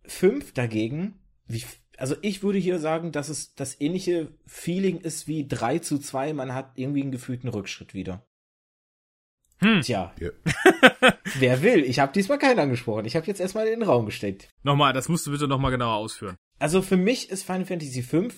Fünf dagegen, wie, also ich würde hier sagen, dass es das ähnliche Feeling ist wie 3 zu 2. Man hat irgendwie einen gefühlten Rückschritt wieder. Hm. Tja, Ja. wer will? Ich habe diesmal keinen angesprochen. Ich habe jetzt erstmal in den Raum gesteckt. Nochmal, das musst du bitte nochmal genauer ausführen. Also für mich ist Final Fantasy V,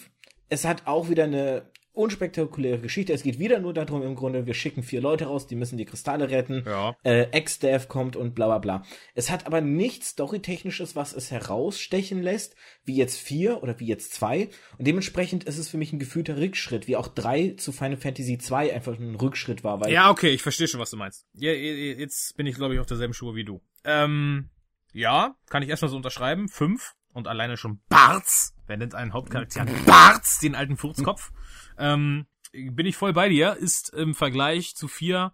es hat auch wieder eine unspektakuläre Geschichte. Es geht wieder nur darum, im Grunde, wir schicken vier Leute raus, die müssen die Kristalle retten. Ja. Äh, Ex-Dev kommt und bla bla bla. Es hat aber nichts Storytechnisches, was es herausstechen lässt, wie jetzt vier oder wie jetzt zwei. Und dementsprechend ist es für mich ein gefühlter Rückschritt, wie auch drei zu Final Fantasy 2 einfach ein Rückschritt war, weil Ja, okay, ich verstehe schon, was du meinst. Ja, jetzt bin ich, glaube ich, auf derselben Schuhe wie du. Ähm, ja, kann ich erstmal so unterschreiben. Fünf. Und alleine schon Barz. Wer nennt einen Hauptcharakter? Barz, den alten Furzkopf. Ähm, bin ich voll bei dir. Ist im Vergleich zu vier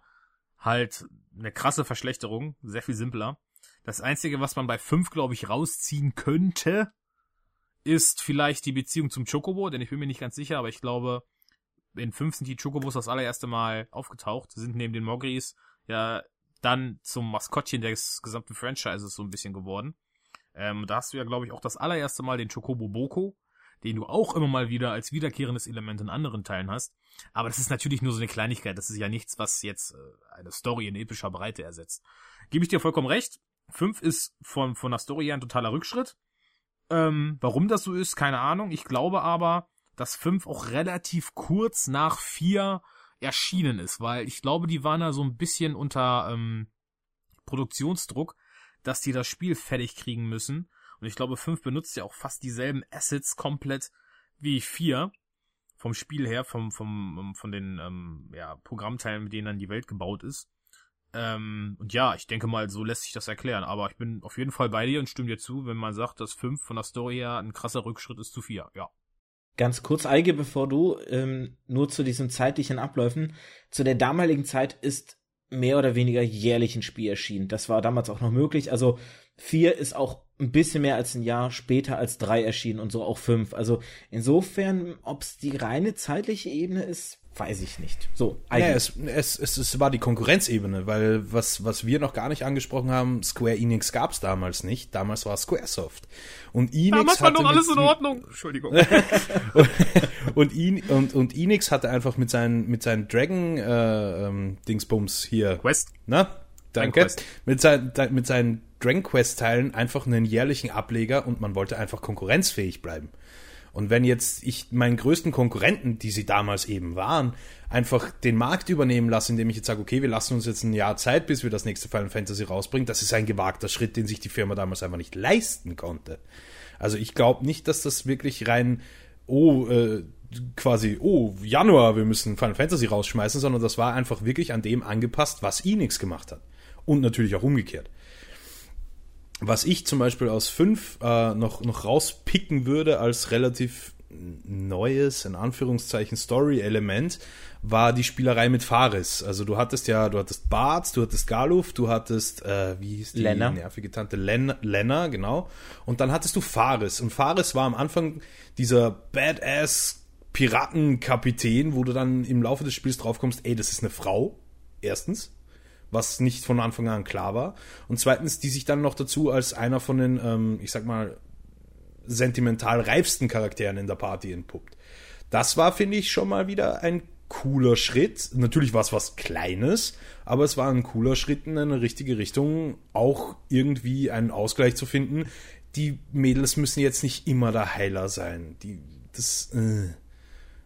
halt eine krasse Verschlechterung. Sehr viel simpler. Das Einzige, was man bei fünf, glaube ich, rausziehen könnte, ist vielleicht die Beziehung zum Chocobo, denn ich bin mir nicht ganz sicher, aber ich glaube, in fünf sind die Chocobos das allererste Mal aufgetaucht, sind neben den Mogris ja dann zum Maskottchen des gesamten Franchises so ein bisschen geworden. Ähm, da hast du ja, glaube ich, auch das allererste Mal den Chocobo Boko, den du auch immer mal wieder als wiederkehrendes Element in anderen Teilen hast. Aber das ist natürlich nur so eine Kleinigkeit. Das ist ja nichts, was jetzt äh, eine Story in epischer Breite ersetzt. Gebe ich dir vollkommen recht. Fünf ist von, von der Story her ein totaler Rückschritt. Ähm, warum das so ist, keine Ahnung. Ich glaube aber, dass fünf auch relativ kurz nach vier erschienen ist, weil ich glaube, die waren da so ein bisschen unter ähm, Produktionsdruck, dass die das Spiel fertig kriegen müssen. Und ich glaube, 5 benutzt ja auch fast dieselben Assets komplett wie 4. Vom Spiel her, vom, vom, von den ähm, ja, Programmteilen, mit denen dann die Welt gebaut ist. Ähm, und ja, ich denke mal, so lässt sich das erklären. Aber ich bin auf jeden Fall bei dir und stimme dir zu, wenn man sagt, dass 5 von der Story her ein krasser Rückschritt ist zu 4. Ja. Ganz kurz, Eige, bevor du ähm, nur zu diesen zeitlichen Abläufen. Zu der damaligen Zeit ist mehr oder weniger jährlich ein Spiel erschienen. Das war damals auch noch möglich. Also vier ist auch ein bisschen mehr als ein Jahr später als drei erschienen und so auch fünf. Also insofern, ob es die reine zeitliche Ebene ist, weiß ich nicht. So, eigentlich. Ja, es, es, es, es war die Konkurrenzebene, weil was, was wir noch gar nicht angesprochen haben, Square Enix gab es damals nicht. Damals war Squaresoft. Und Enix damals war noch alles in Ordnung. Entschuldigung. und, und, und, und Enix hatte einfach mit seinen, mit seinen Dragon äh, ähm, Dingsbums hier. Quest. Na? Danke. Mit, sein, mit seinen Dragon Quest Teilen einfach einen jährlichen Ableger und man wollte einfach konkurrenzfähig bleiben. Und wenn jetzt ich meinen größten Konkurrenten, die sie damals eben waren, einfach den Markt übernehmen lasse, indem ich jetzt sage, okay, wir lassen uns jetzt ein Jahr Zeit, bis wir das nächste Final Fantasy rausbringen, das ist ein gewagter Schritt, den sich die Firma damals einfach nicht leisten konnte. Also ich glaube nicht, dass das wirklich rein, oh, äh, quasi, oh, Januar, wir müssen Final Fantasy rausschmeißen, sondern das war einfach wirklich an dem angepasst, was Enix gemacht hat. Und natürlich auch umgekehrt. Was ich zum Beispiel aus 5 äh, noch, noch rauspicken würde als relativ neues, in Anführungszeichen, Story-Element, war die Spielerei mit Faris. Also du hattest ja, du hattest Barts, du hattest Galuf, du hattest, äh, wie hieß die Lenner. nervige Tante? Len Lenner, genau. Und dann hattest du Faris. Und Faris war am Anfang dieser Badass Piratenkapitän, wo du dann im Laufe des Spiels draufkommst, ey, das ist eine Frau. Erstens was nicht von Anfang an klar war. Und zweitens, die sich dann noch dazu als einer von den, ähm, ich sag mal, sentimental reifsten Charakteren in der Party entpuppt. Das war, finde ich, schon mal wieder ein cooler Schritt. Natürlich war es was Kleines, aber es war ein cooler Schritt in eine richtige Richtung, auch irgendwie einen Ausgleich zu finden. Die Mädels müssen jetzt nicht immer der Heiler sein. Die, das, äh.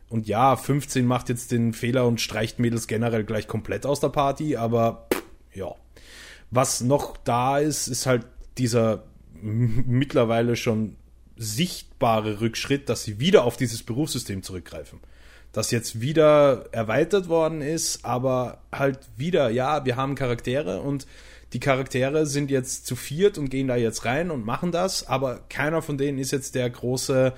Und ja, 15 macht jetzt den Fehler und streicht Mädels generell gleich komplett aus der Party, aber ja. Was noch da ist, ist halt dieser mittlerweile schon sichtbare Rückschritt, dass sie wieder auf dieses Berufssystem zurückgreifen. Das jetzt wieder erweitert worden ist, aber halt wieder, ja, wir haben Charaktere und die Charaktere sind jetzt zu viert und gehen da jetzt rein und machen das, aber keiner von denen ist jetzt der große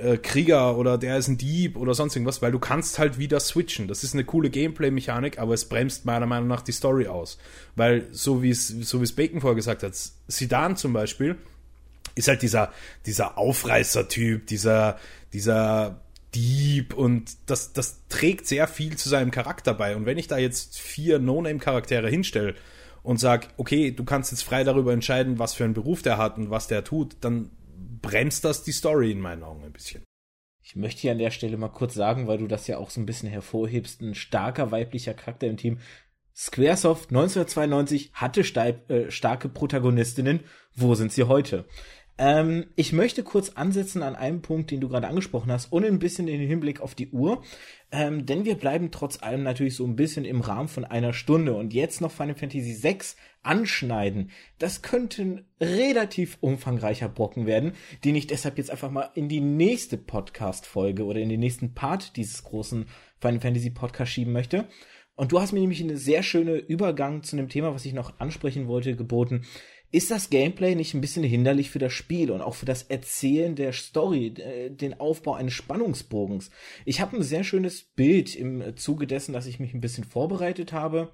äh, Krieger oder der ist ein Dieb oder sonst irgendwas, weil du kannst halt wieder switchen. Das ist eine coole Gameplay-Mechanik, aber es bremst meiner Meinung nach die Story aus. Weil, so wie es, so wie es Bacon vorher gesagt hat, Sidan zum Beispiel ist halt dieser, dieser Aufreißer-Typ, dieser, dieser Dieb und das, das trägt sehr viel zu seinem Charakter bei. Und wenn ich da jetzt vier No-Name-Charaktere hinstelle und sage, okay, du kannst jetzt frei darüber entscheiden, was für einen Beruf der hat und was der tut, dann bremst das die Story in meinen Augen ein bisschen. Ich möchte hier an der Stelle mal kurz sagen, weil du das ja auch so ein bisschen hervorhebst, ein starker weiblicher Charakter im Team. Squaresoft 1992 hatte äh, starke Protagonistinnen. Wo sind sie heute? Ähm, ich möchte kurz ansetzen an einem Punkt, den du gerade angesprochen hast, und ein bisschen in den Hinblick auf die Uhr. Ähm, denn wir bleiben trotz allem natürlich so ein bisschen im Rahmen von einer Stunde. Und jetzt noch Final Fantasy VI anschneiden. Das könnte ein relativ umfangreicher Brocken werden, den ich deshalb jetzt einfach mal in die nächste Podcast-Folge oder in den nächsten Part dieses großen Final Fantasy Podcast schieben möchte. Und du hast mir nämlich einen sehr schönen Übergang zu einem Thema, was ich noch ansprechen wollte, geboten ist das Gameplay nicht ein bisschen hinderlich für das Spiel und auch für das Erzählen der Story, äh, den Aufbau eines Spannungsbogens? Ich habe ein sehr schönes Bild im Zuge dessen, dass ich mich ein bisschen vorbereitet habe.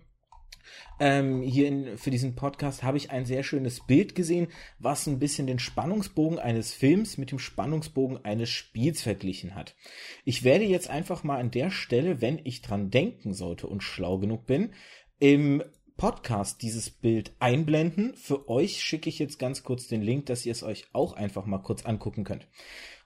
Ähm, hier in, für diesen Podcast habe ich ein sehr schönes Bild gesehen, was ein bisschen den Spannungsbogen eines Films mit dem Spannungsbogen eines Spiels verglichen hat. Ich werde jetzt einfach mal an der Stelle, wenn ich dran denken sollte und schlau genug bin, im Podcast dieses Bild einblenden. Für euch schicke ich jetzt ganz kurz den Link, dass ihr es euch auch einfach mal kurz angucken könnt.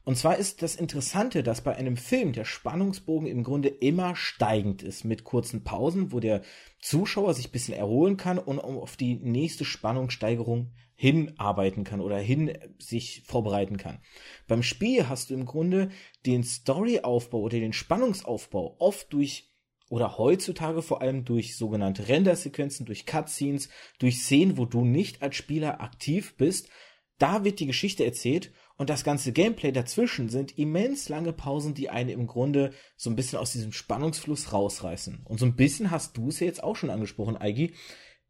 Und zwar ist das Interessante, dass bei einem Film der Spannungsbogen im Grunde immer steigend ist, mit kurzen Pausen, wo der Zuschauer sich ein bisschen erholen kann und auf die nächste Spannungssteigerung hinarbeiten kann oder hin sich vorbereiten kann. Beim Spiel hast du im Grunde den Storyaufbau oder den Spannungsaufbau oft durch oder heutzutage vor allem durch sogenannte Rendersequenzen, durch Cutscenes, durch Szenen, wo du nicht als Spieler aktiv bist. Da wird die Geschichte erzählt und das ganze Gameplay dazwischen sind immens lange Pausen, die einen im Grunde so ein bisschen aus diesem Spannungsfluss rausreißen. Und so ein bisschen hast du es ja jetzt auch schon angesprochen, Eigi.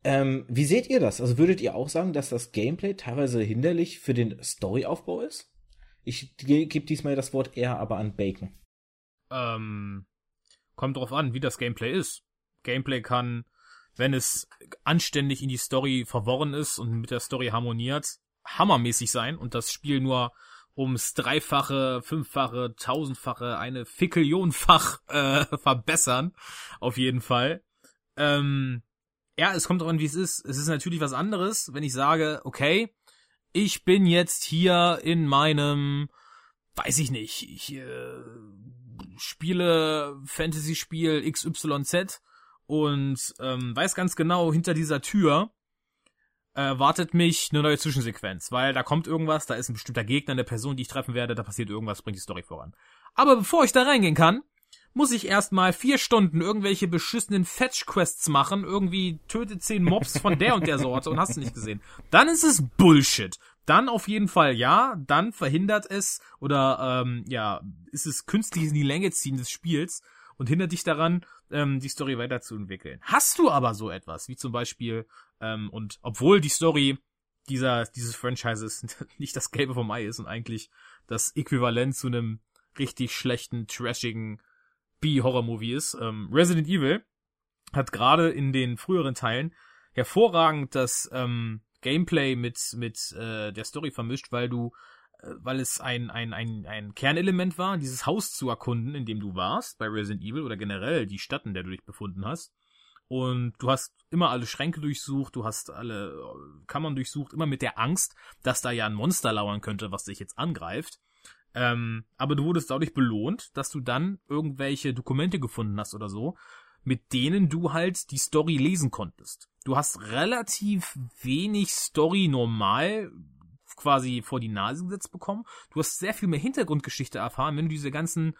Ähm, wie seht ihr das? Also würdet ihr auch sagen, dass das Gameplay teilweise hinderlich für den Storyaufbau ist? Ich gebe diesmal das Wort eher aber an Bacon. Ähm, kommt drauf an, wie das Gameplay ist. Gameplay kann, wenn es anständig in die Story verworren ist und mit der Story harmoniert, hammermäßig sein und das Spiel nur ums Dreifache, Fünffache, Tausendfache, eine Fickelionfach äh, verbessern. Auf jeden Fall. Ähm, ja, es kommt darauf an, wie es ist. Es ist natürlich was anderes, wenn ich sage, okay, ich bin jetzt hier in meinem, weiß ich nicht, ich äh, spiele Fantasy-Spiel XYZ und ähm, weiß ganz genau, hinter dieser Tür äh, wartet mich eine neue Zwischensequenz, weil da kommt irgendwas, da ist ein bestimmter Gegner, eine Person, die ich treffen werde, da passiert irgendwas, bringt die Story voran. Aber bevor ich da reingehen kann, muss ich erstmal vier Stunden irgendwelche beschissenen Fetch-Quests machen, irgendwie töte zehn Mobs von der und der Sorte und hast du nicht gesehen. Dann ist es Bullshit. Dann auf jeden Fall ja, dann verhindert es oder ähm, ja, ist es künstlich in die Länge ziehen des Spiels und hindert dich daran, ähm, die Story weiterzuentwickeln. Hast du aber so etwas, wie zum Beispiel, ähm, und obwohl die Story dieser, dieses Franchises nicht das Gelbe vom Ei ist und eigentlich das Äquivalent zu einem richtig schlechten, trashigen B-Horror-Movie ist. Ähm, Resident Evil hat gerade in den früheren Teilen hervorragend das ähm, Gameplay mit mit äh, der Story vermischt, weil du äh, weil es ein, ein, ein, ein Kernelement war, dieses Haus zu erkunden, in dem du warst, bei Resident Evil oder generell die Stadt, in der du dich befunden hast. Und du hast immer alle Schränke durchsucht, du hast alle äh, Kammern durchsucht, immer mit der Angst, dass da ja ein Monster lauern könnte, was dich jetzt angreift. Ähm, aber du wurdest dadurch belohnt, dass du dann irgendwelche Dokumente gefunden hast oder so, mit denen du halt die Story lesen konntest. Du hast relativ wenig Story normal quasi vor die Nase gesetzt bekommen. Du hast sehr viel mehr Hintergrundgeschichte erfahren, wenn du diese ganzen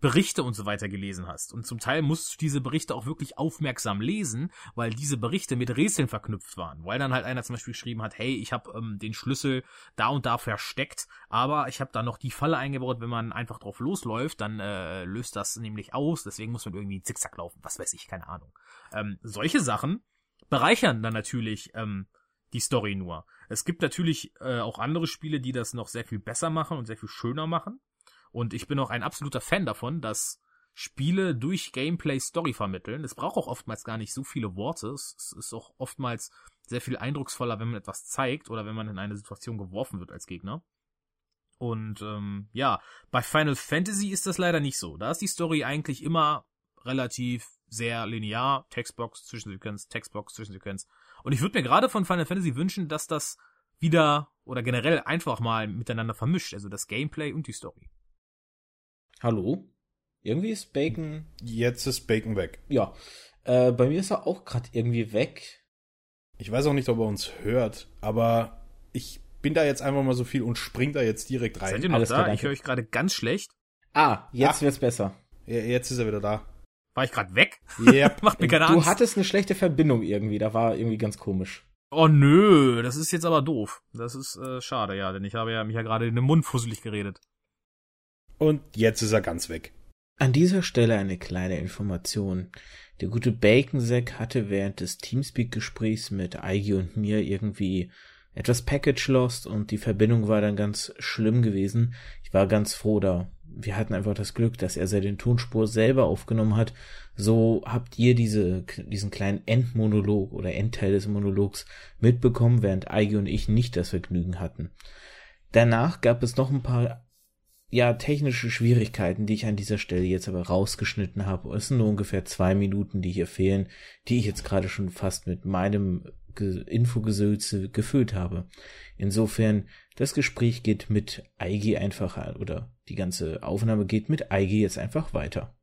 Berichte und so weiter gelesen hast. Und zum Teil musst du diese Berichte auch wirklich aufmerksam lesen, weil diese Berichte mit Rätseln verknüpft waren. Weil dann halt einer zum Beispiel geschrieben hat, hey, ich habe ähm, den Schlüssel da und da versteckt, aber ich habe da noch die Falle eingebaut, wenn man einfach drauf losläuft, dann äh, löst das nämlich aus, deswegen muss man irgendwie zickzack laufen, was weiß ich, keine Ahnung. Ähm, solche Sachen bereichern dann natürlich ähm, die Story nur. Es gibt natürlich äh, auch andere Spiele, die das noch sehr viel besser machen und sehr viel schöner machen. Und ich bin auch ein absoluter Fan davon, dass Spiele durch Gameplay Story vermitteln. Es braucht auch oftmals gar nicht so viele Worte. Es ist auch oftmals sehr viel eindrucksvoller, wenn man etwas zeigt oder wenn man in eine Situation geworfen wird als Gegner. Und ähm, ja, bei Final Fantasy ist das leider nicht so. Da ist die Story eigentlich immer relativ sehr linear. Textbox, Zwischensequenz, Textbox, Zwischensequenz. Und ich würde mir gerade von Final Fantasy wünschen, dass das wieder oder generell einfach mal miteinander vermischt. Also das Gameplay und die Story. Hallo? Irgendwie ist Bacon. Jetzt ist Bacon weg. Ja. Äh, bei mir ist er auch gerade irgendwie weg. Ich weiß auch nicht, ob er uns hört, aber ich bin da jetzt einfach mal so viel und spring da jetzt direkt rein. Seid ihr noch Alles da? Klar, ich höre euch gerade ganz schlecht. Ah, jetzt Ach, wird's besser. Jetzt ist er wieder da. War ich gerade weg? Yep. Macht mir keine du Angst. Du hattest eine schlechte Verbindung irgendwie, da war irgendwie ganz komisch. Oh nö, das ist jetzt aber doof. Das ist äh, schade, ja, denn ich habe ja mich ja gerade in den Mund fusselig geredet. Und jetzt ist er ganz weg. An dieser Stelle eine kleine Information. Der gute Baconsack hatte während des Teamspeak-Gesprächs mit Eigi und mir irgendwie etwas Package lost und die Verbindung war dann ganz schlimm gewesen. Ich war ganz froh da. Wir hatten einfach das Glück, dass er seine Tonspur selber aufgenommen hat. So habt ihr diese, diesen kleinen Endmonolog oder Endteil des Monologs mitbekommen, während Eigi und ich nicht das Vergnügen hatten. Danach gab es noch ein paar ja, technische Schwierigkeiten, die ich an dieser Stelle jetzt aber rausgeschnitten habe. Es sind nur ungefähr zwei Minuten, die hier fehlen, die ich jetzt gerade schon fast mit meinem Infogesülze gefüllt habe. Insofern, das Gespräch geht mit Eigi einfach, oder die ganze Aufnahme geht mit Eigi jetzt einfach weiter.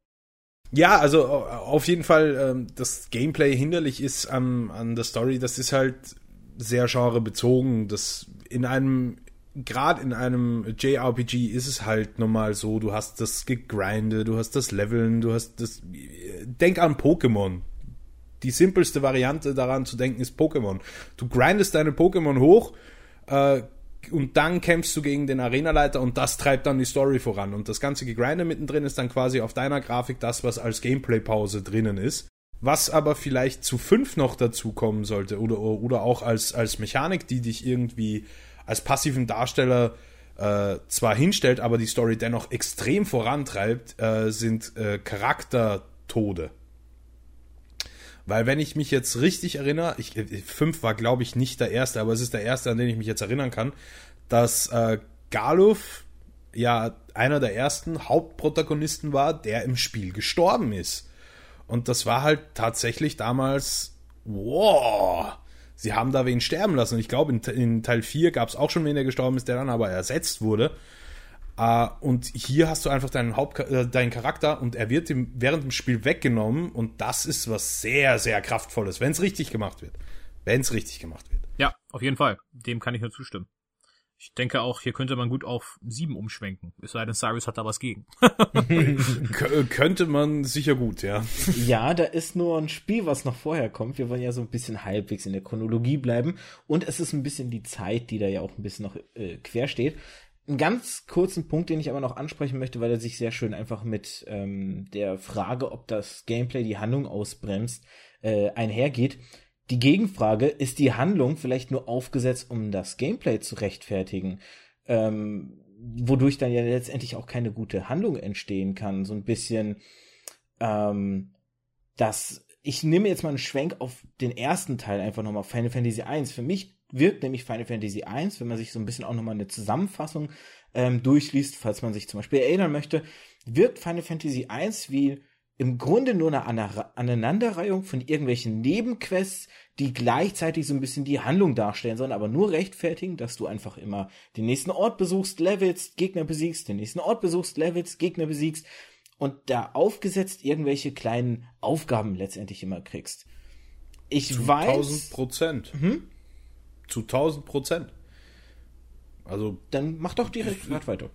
Ja, also auf jeden Fall, ähm, das Gameplay hinderlich ist an, an der Story, das ist halt sehr genrebezogen. Das in einem, gerade in einem JRPG ist es halt normal so, du hast das Gegrinde, du hast das Leveln, du hast das. Denk an Pokémon. Die simpelste Variante daran zu denken ist Pokémon. Du grindest deine Pokémon hoch, äh, und dann kämpfst du gegen den Arenaleiter und das treibt dann die Story voran. Und das ganze Gegrinde mittendrin ist dann quasi auf deiner Grafik das, was als Gameplay-Pause drinnen ist. Was aber vielleicht zu fünf noch dazu kommen sollte oder, oder auch als, als Mechanik, die dich irgendwie als passiven Darsteller äh, zwar hinstellt, aber die Story dennoch extrem vorantreibt, äh, sind äh, Charaktertode. Weil wenn ich mich jetzt richtig erinnere, ich, fünf war glaube ich nicht der erste, aber es ist der erste, an den ich mich jetzt erinnern kann, dass äh, Galuf ja einer der ersten Hauptprotagonisten war, der im Spiel gestorben ist. Und das war halt tatsächlich damals, wow, sie haben da wen sterben lassen. Und ich glaube, in, in, Teil 4 gab es auch schon wen, der gestorben ist, der dann aber ersetzt wurde. Uh, und hier hast du einfach deinen, Haupt äh, deinen Charakter und er wird im, während dem Spiel weggenommen und das ist was sehr, sehr kraftvolles, wenn es richtig gemacht wird. Wenn es richtig gemacht wird. Ja, auf jeden Fall. Dem kann ich nur zustimmen. Ich denke auch, hier könnte man gut auf sieben umschwenken. Es sei denn, Cyrus hat da was gegen. könnte man sicher gut, ja. Ja, da ist nur ein Spiel, was noch vorher kommt. Wir wollen ja so ein bisschen halbwegs in der Chronologie bleiben. Und es ist ein bisschen die Zeit, die da ja auch ein bisschen noch äh, quer steht einen ganz kurzen Punkt, den ich aber noch ansprechen möchte, weil er sich sehr schön einfach mit ähm, der Frage, ob das Gameplay die Handlung ausbremst, äh, einhergeht. Die Gegenfrage, ist die Handlung vielleicht nur aufgesetzt, um das Gameplay zu rechtfertigen? Ähm, wodurch dann ja letztendlich auch keine gute Handlung entstehen kann. So ein bisschen, ähm, das, ich nehme jetzt mal einen Schwenk auf den ersten Teil einfach nochmal, Final Fantasy 1. Für mich wirkt nämlich Final Fantasy I, wenn man sich so ein bisschen auch nochmal eine Zusammenfassung ähm, durchliest, falls man sich zum Beispiel erinnern möchte, wirkt Final Fantasy I wie im Grunde nur eine Aneinanderreihung von irgendwelchen Nebenquests, die gleichzeitig so ein bisschen die Handlung darstellen sollen, aber nur rechtfertigen, dass du einfach immer den nächsten Ort besuchst, levelst, Gegner besiegst, den nächsten Ort besuchst, levelst, Gegner besiegst und da aufgesetzt irgendwelche kleinen Aufgaben letztendlich immer kriegst. Ich Zu weiß. 1000 Prozent. Mhm zu 1000 Prozent. Also. Dann mach doch direkt grad weiter.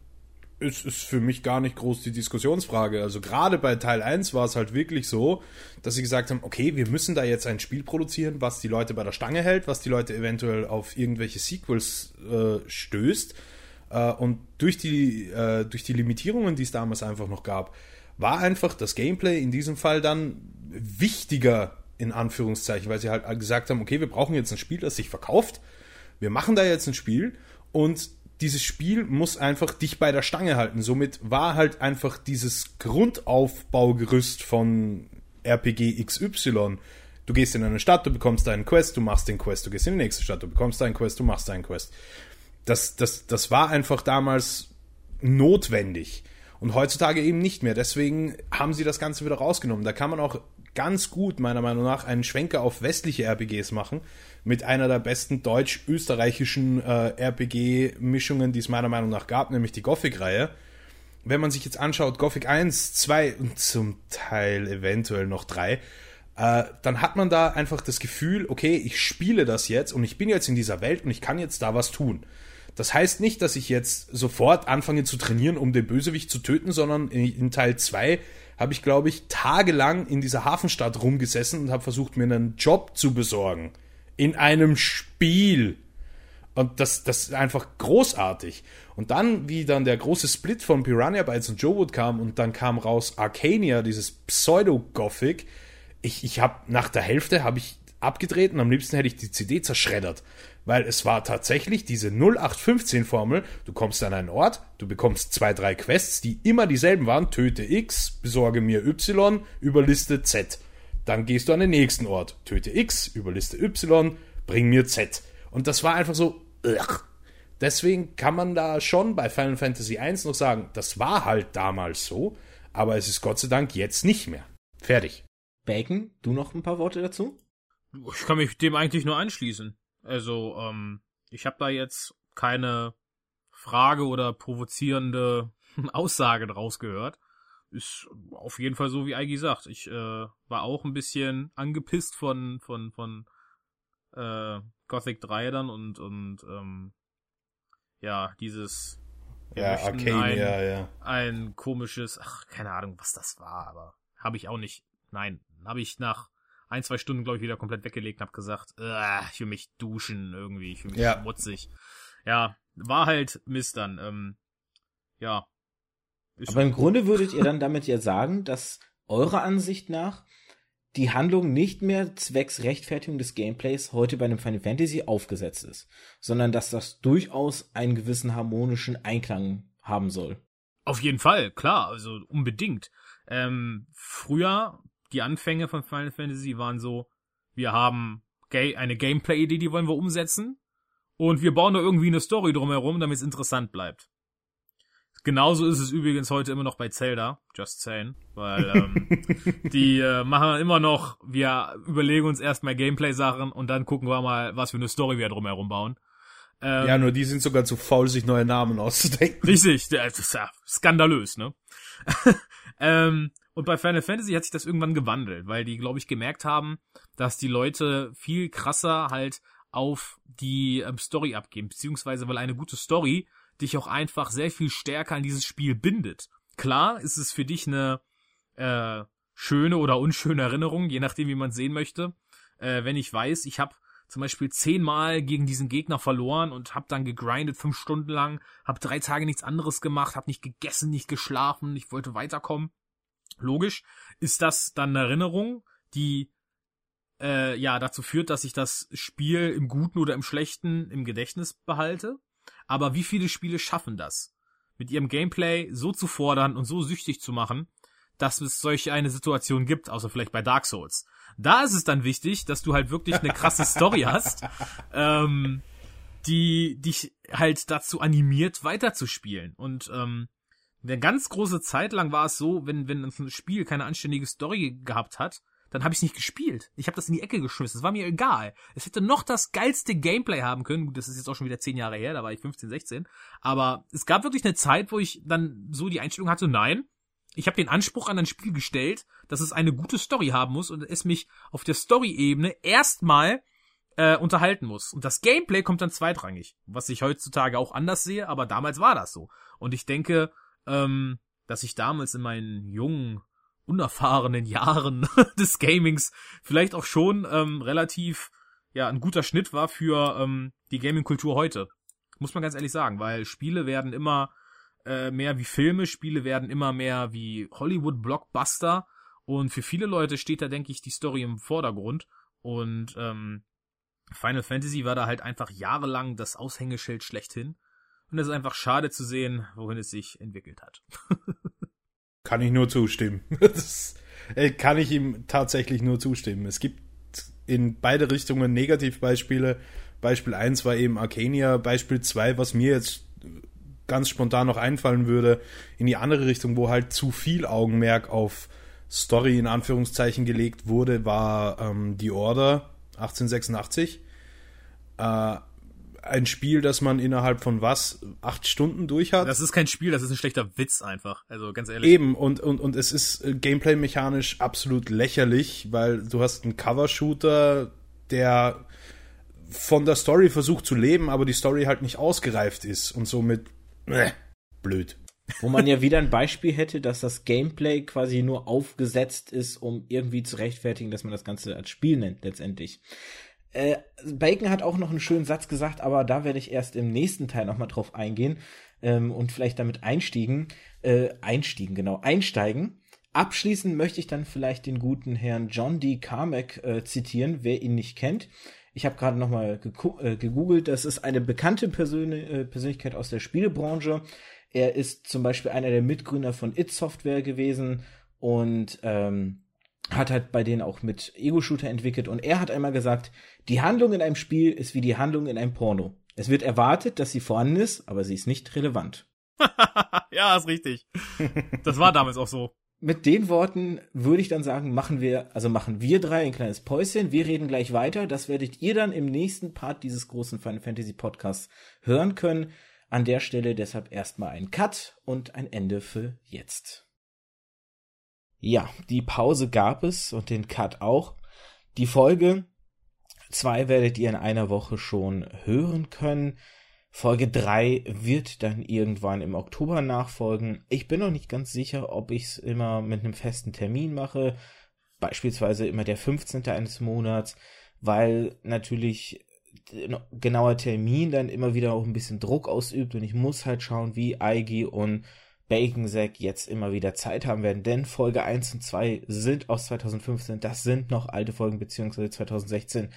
Es ist für mich gar nicht groß die Diskussionsfrage. Also gerade bei Teil 1 war es halt wirklich so, dass sie gesagt haben, okay, wir müssen da jetzt ein Spiel produzieren, was die Leute bei der Stange hält, was die Leute eventuell auf irgendwelche Sequels äh, stößt. Äh, und durch die, äh, durch die Limitierungen, die es damals einfach noch gab, war einfach das Gameplay in diesem Fall dann wichtiger in Anführungszeichen, weil sie halt gesagt haben, okay, wir brauchen jetzt ein Spiel, das sich verkauft. Wir machen da jetzt ein Spiel und dieses Spiel muss einfach dich bei der Stange halten. Somit war halt einfach dieses Grundaufbaugerüst von RPG XY. Du gehst in eine Stadt, du bekommst deinen Quest, du machst den Quest, du gehst in die nächste Stadt, du bekommst deinen Quest, du machst deinen Quest. Das, das, das war einfach damals notwendig. Und heutzutage eben nicht mehr. Deswegen haben sie das Ganze wieder rausgenommen. Da kann man auch ganz gut, meiner Meinung nach, einen Schwenker auf westliche RPGs machen. Mit einer der besten deutsch-österreichischen äh, RPG-Mischungen, die es meiner Meinung nach gab, nämlich die Gothic-Reihe. Wenn man sich jetzt anschaut, Gothic 1, 2 und zum Teil eventuell noch 3, äh, dann hat man da einfach das Gefühl, okay, ich spiele das jetzt und ich bin jetzt in dieser Welt und ich kann jetzt da was tun. Das heißt nicht, dass ich jetzt sofort anfange zu trainieren, um den Bösewicht zu töten, sondern in, Teil 2 habe ich, glaube ich, tagelang in dieser Hafenstadt rumgesessen und habe versucht, mir einen Job zu besorgen. In einem Spiel. Und das, das ist einfach großartig. Und dann, wie dann der große Split von Piranha Bytes und Joe Wood kam und dann kam raus Arcania, dieses Pseudo-Gothic. Ich, ich habe nach der Hälfte habe ich abgedreht am liebsten hätte ich die CD zerschreddert weil es war tatsächlich diese 0815-Formel, du kommst an einen Ort, du bekommst zwei, drei Quests, die immer dieselben waren, töte X, besorge mir Y, überliste Z. Dann gehst du an den nächsten Ort, töte X, überliste Y, bring mir Z. Und das war einfach so, ugh. Deswegen kann man da schon bei Final Fantasy I noch sagen, das war halt damals so, aber es ist Gott sei Dank jetzt nicht mehr. Fertig. Bacon, du noch ein paar Worte dazu? Ich kann mich dem eigentlich nur anschließen. Also, ähm, ich habe da jetzt keine Frage oder provozierende Aussage draus gehört. Ist auf jeden Fall so, wie Eigi sagt. Ich äh, war auch ein bisschen angepisst von von von äh, Gothic 3 dann und und ähm, ja dieses ja Arcane ein, ja ja ein komisches ach keine Ahnung was das war aber habe ich auch nicht nein habe ich nach ein zwei Stunden glaube ich wieder komplett weggelegt und habe gesagt ich will mich duschen irgendwie ich fühle mich ja. schmutzig ja war halt Mist dann ähm, ja aber im Grunde würdet ihr dann damit ja sagen, dass eurer Ansicht nach die Handlung nicht mehr zwecks Rechtfertigung des Gameplays heute bei einem Final Fantasy aufgesetzt ist, sondern dass das durchaus einen gewissen harmonischen Einklang haben soll. Auf jeden Fall, klar, also unbedingt. Ähm, früher, die Anfänge von Final Fantasy waren so, wir haben eine Gameplay-Idee, die wollen wir umsetzen, und wir bauen da irgendwie eine Story drumherum, damit es interessant bleibt. Genauso ist es übrigens heute immer noch bei Zelda, just saying, weil ähm, die äh, machen immer noch, wir überlegen uns erstmal Gameplay-Sachen und dann gucken wir mal, was für eine Story wir drumherum bauen. Ähm, ja, nur die sind sogar zu faul, sich neue Namen auszudenken. Richtig, das ist ja skandalös, ne? ähm, und bei Final Fantasy hat sich das irgendwann gewandelt, weil die, glaube ich, gemerkt haben, dass die Leute viel krasser halt auf die ähm, Story abgeben, beziehungsweise weil eine gute Story dich auch einfach sehr viel stärker an dieses Spiel bindet. Klar ist es für dich eine äh, schöne oder unschöne Erinnerung, je nachdem, wie man sehen möchte. Äh, wenn ich weiß, ich habe zum Beispiel zehnmal gegen diesen Gegner verloren und habe dann gegrindet fünf Stunden lang, habe drei Tage nichts anderes gemacht, habe nicht gegessen, nicht geschlafen, ich wollte weiterkommen. Logisch ist das dann eine Erinnerung, die äh, ja dazu führt, dass ich das Spiel im Guten oder im Schlechten im Gedächtnis behalte. Aber wie viele Spiele schaffen das? Mit ihrem Gameplay so zu fordern und so süchtig zu machen, dass es solche eine Situation gibt, außer vielleicht bei Dark Souls. Da ist es dann wichtig, dass du halt wirklich eine krasse Story hast, ähm, die dich halt dazu animiert, weiterzuspielen. Und ähm, eine ganz große Zeit lang war es so, wenn, wenn ein Spiel keine anständige Story gehabt hat, dann habe ich nicht gespielt. Ich habe das in die Ecke geschmissen. Es war mir egal. Es hätte noch das geilste Gameplay haben können. Gut, das ist jetzt auch schon wieder zehn Jahre her, da war ich 15, 16. Aber es gab wirklich eine Zeit, wo ich dann so die Einstellung hatte, nein, ich habe den Anspruch an ein Spiel gestellt, dass es eine gute Story haben muss und es mich auf der Story-Ebene erstmal äh, unterhalten muss. Und das Gameplay kommt dann zweitrangig, was ich heutzutage auch anders sehe, aber damals war das so. Und ich denke, ähm, dass ich damals in meinen jungen unerfahrenen Jahren des Gamings vielleicht auch schon ähm, relativ ja ein guter Schnitt war für ähm, die Gaming-Kultur heute. Muss man ganz ehrlich sagen, weil Spiele werden immer äh, mehr wie Filme, Spiele werden immer mehr wie Hollywood-Blockbuster und für viele Leute steht da, denke ich, die Story im Vordergrund und ähm, Final Fantasy war da halt einfach jahrelang das Aushängeschild schlechthin und es ist einfach schade zu sehen, wohin es sich entwickelt hat. Kann ich nur zustimmen. Das äh, kann ich ihm tatsächlich nur zustimmen. Es gibt in beide Richtungen Negativbeispiele. Beispiel 1 war eben Arcania. Beispiel 2, was mir jetzt ganz spontan noch einfallen würde, in die andere Richtung, wo halt zu viel Augenmerk auf Story in Anführungszeichen gelegt wurde, war ähm, die Order 1886. Äh, ein Spiel, das man innerhalb von was, acht Stunden durch hat. Das ist kein Spiel, das ist ein schlechter Witz einfach. Also ganz ehrlich. Eben, und, und, und es ist äh, gameplay-mechanisch absolut lächerlich, weil du hast einen Cover-Shooter, der von der Story versucht zu leben, aber die Story halt nicht ausgereift ist und somit äh, blöd. Wo man ja wieder ein Beispiel hätte, dass das Gameplay quasi nur aufgesetzt ist, um irgendwie zu rechtfertigen, dass man das Ganze als Spiel nennt, letztendlich. Äh, Bacon hat auch noch einen schönen Satz gesagt, aber da werde ich erst im nächsten Teil nochmal drauf eingehen ähm, und vielleicht damit einstiegen, äh, einstiegen, genau, einsteigen. Abschließend möchte ich dann vielleicht den guten Herrn John D. Carmack äh, zitieren, wer ihn nicht kennt. Ich habe gerade nochmal äh, gegoogelt, das ist eine bekannte Persön äh, Persönlichkeit aus der Spielebranche. Er ist zum Beispiel einer der Mitgründer von It Software gewesen und ähm, hat halt bei denen auch mit Ego-Shooter entwickelt und er hat einmal gesagt, die Handlung in einem Spiel ist wie die Handlung in einem Porno. Es wird erwartet, dass sie vorhanden ist, aber sie ist nicht relevant. ja, ist richtig. Das war damals auch so. mit den Worten würde ich dann sagen, machen wir, also machen wir drei ein kleines Päuschen. Wir reden gleich weiter. Das werdet ihr dann im nächsten Part dieses großen Final Fantasy Podcasts hören können. An der Stelle deshalb erstmal ein Cut und ein Ende für jetzt. Ja, die Pause gab es und den Cut auch. Die Folge zwei werdet ihr in einer Woche schon hören können. Folge 3 wird dann irgendwann im Oktober nachfolgen. Ich bin noch nicht ganz sicher, ob ich es immer mit einem festen Termin mache, beispielsweise immer der 15. eines Monats, weil natürlich genauer Termin dann immer wieder auch ein bisschen Druck ausübt und ich muss halt schauen, wie Eigi und Bacon Sack jetzt immer wieder Zeit haben werden, denn Folge 1 und 2 sind aus 2015, das sind noch alte Folgen beziehungsweise 2016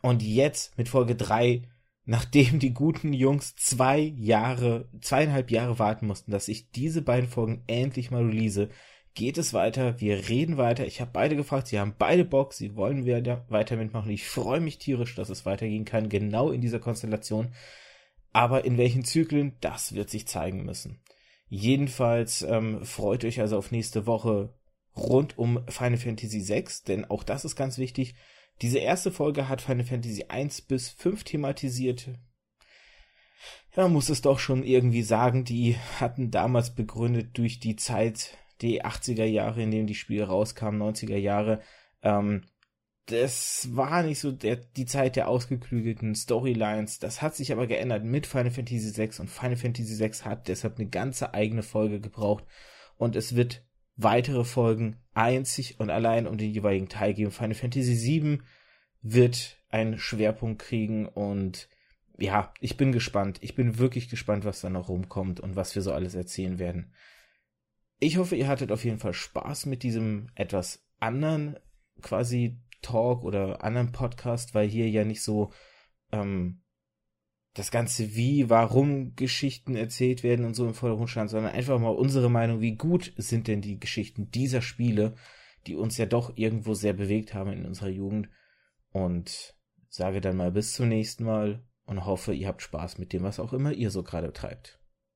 und jetzt mit Folge 3 nachdem die guten Jungs zwei Jahre, zweieinhalb Jahre warten mussten, dass ich diese beiden Folgen endlich mal release, geht es weiter, wir reden weiter. Ich habe beide gefragt, sie haben beide Bock, sie wollen weiter mitmachen. Ich freue mich tierisch, dass es weitergehen kann, genau in dieser Konstellation. Aber in welchen Zyklen, das wird sich zeigen müssen. Jedenfalls ähm, freut euch also auf nächste Woche rund um Final Fantasy VI, denn auch das ist ganz wichtig. Diese erste Folge hat Final Fantasy 1 bis 5 thematisiert. Ja, muss es doch schon irgendwie sagen, die hatten damals begründet durch die Zeit, die 80er Jahre, in denen die Spiele rauskamen, 90er Jahre, ähm, das war nicht so der, die Zeit der ausgeklügelten Storylines. Das hat sich aber geändert mit Final Fantasy VI und Final Fantasy VI hat deshalb eine ganze eigene Folge gebraucht und es wird weitere Folgen einzig und allein um den jeweiligen Teil geben. Final Fantasy VII wird einen Schwerpunkt kriegen und ja, ich bin gespannt. Ich bin wirklich gespannt, was da noch rumkommt und was wir so alles erzählen werden. Ich hoffe, ihr hattet auf jeden Fall Spaß mit diesem etwas anderen quasi Talk oder anderen Podcast, weil hier ja nicht so ähm, das ganze Wie, Warum Geschichten erzählt werden und so im Vordergrund stand, sondern einfach mal unsere Meinung, wie gut sind denn die Geschichten dieser Spiele, die uns ja doch irgendwo sehr bewegt haben in unserer Jugend. Und sage dann mal bis zum nächsten Mal und hoffe, ihr habt Spaß mit dem, was auch immer ihr so gerade treibt.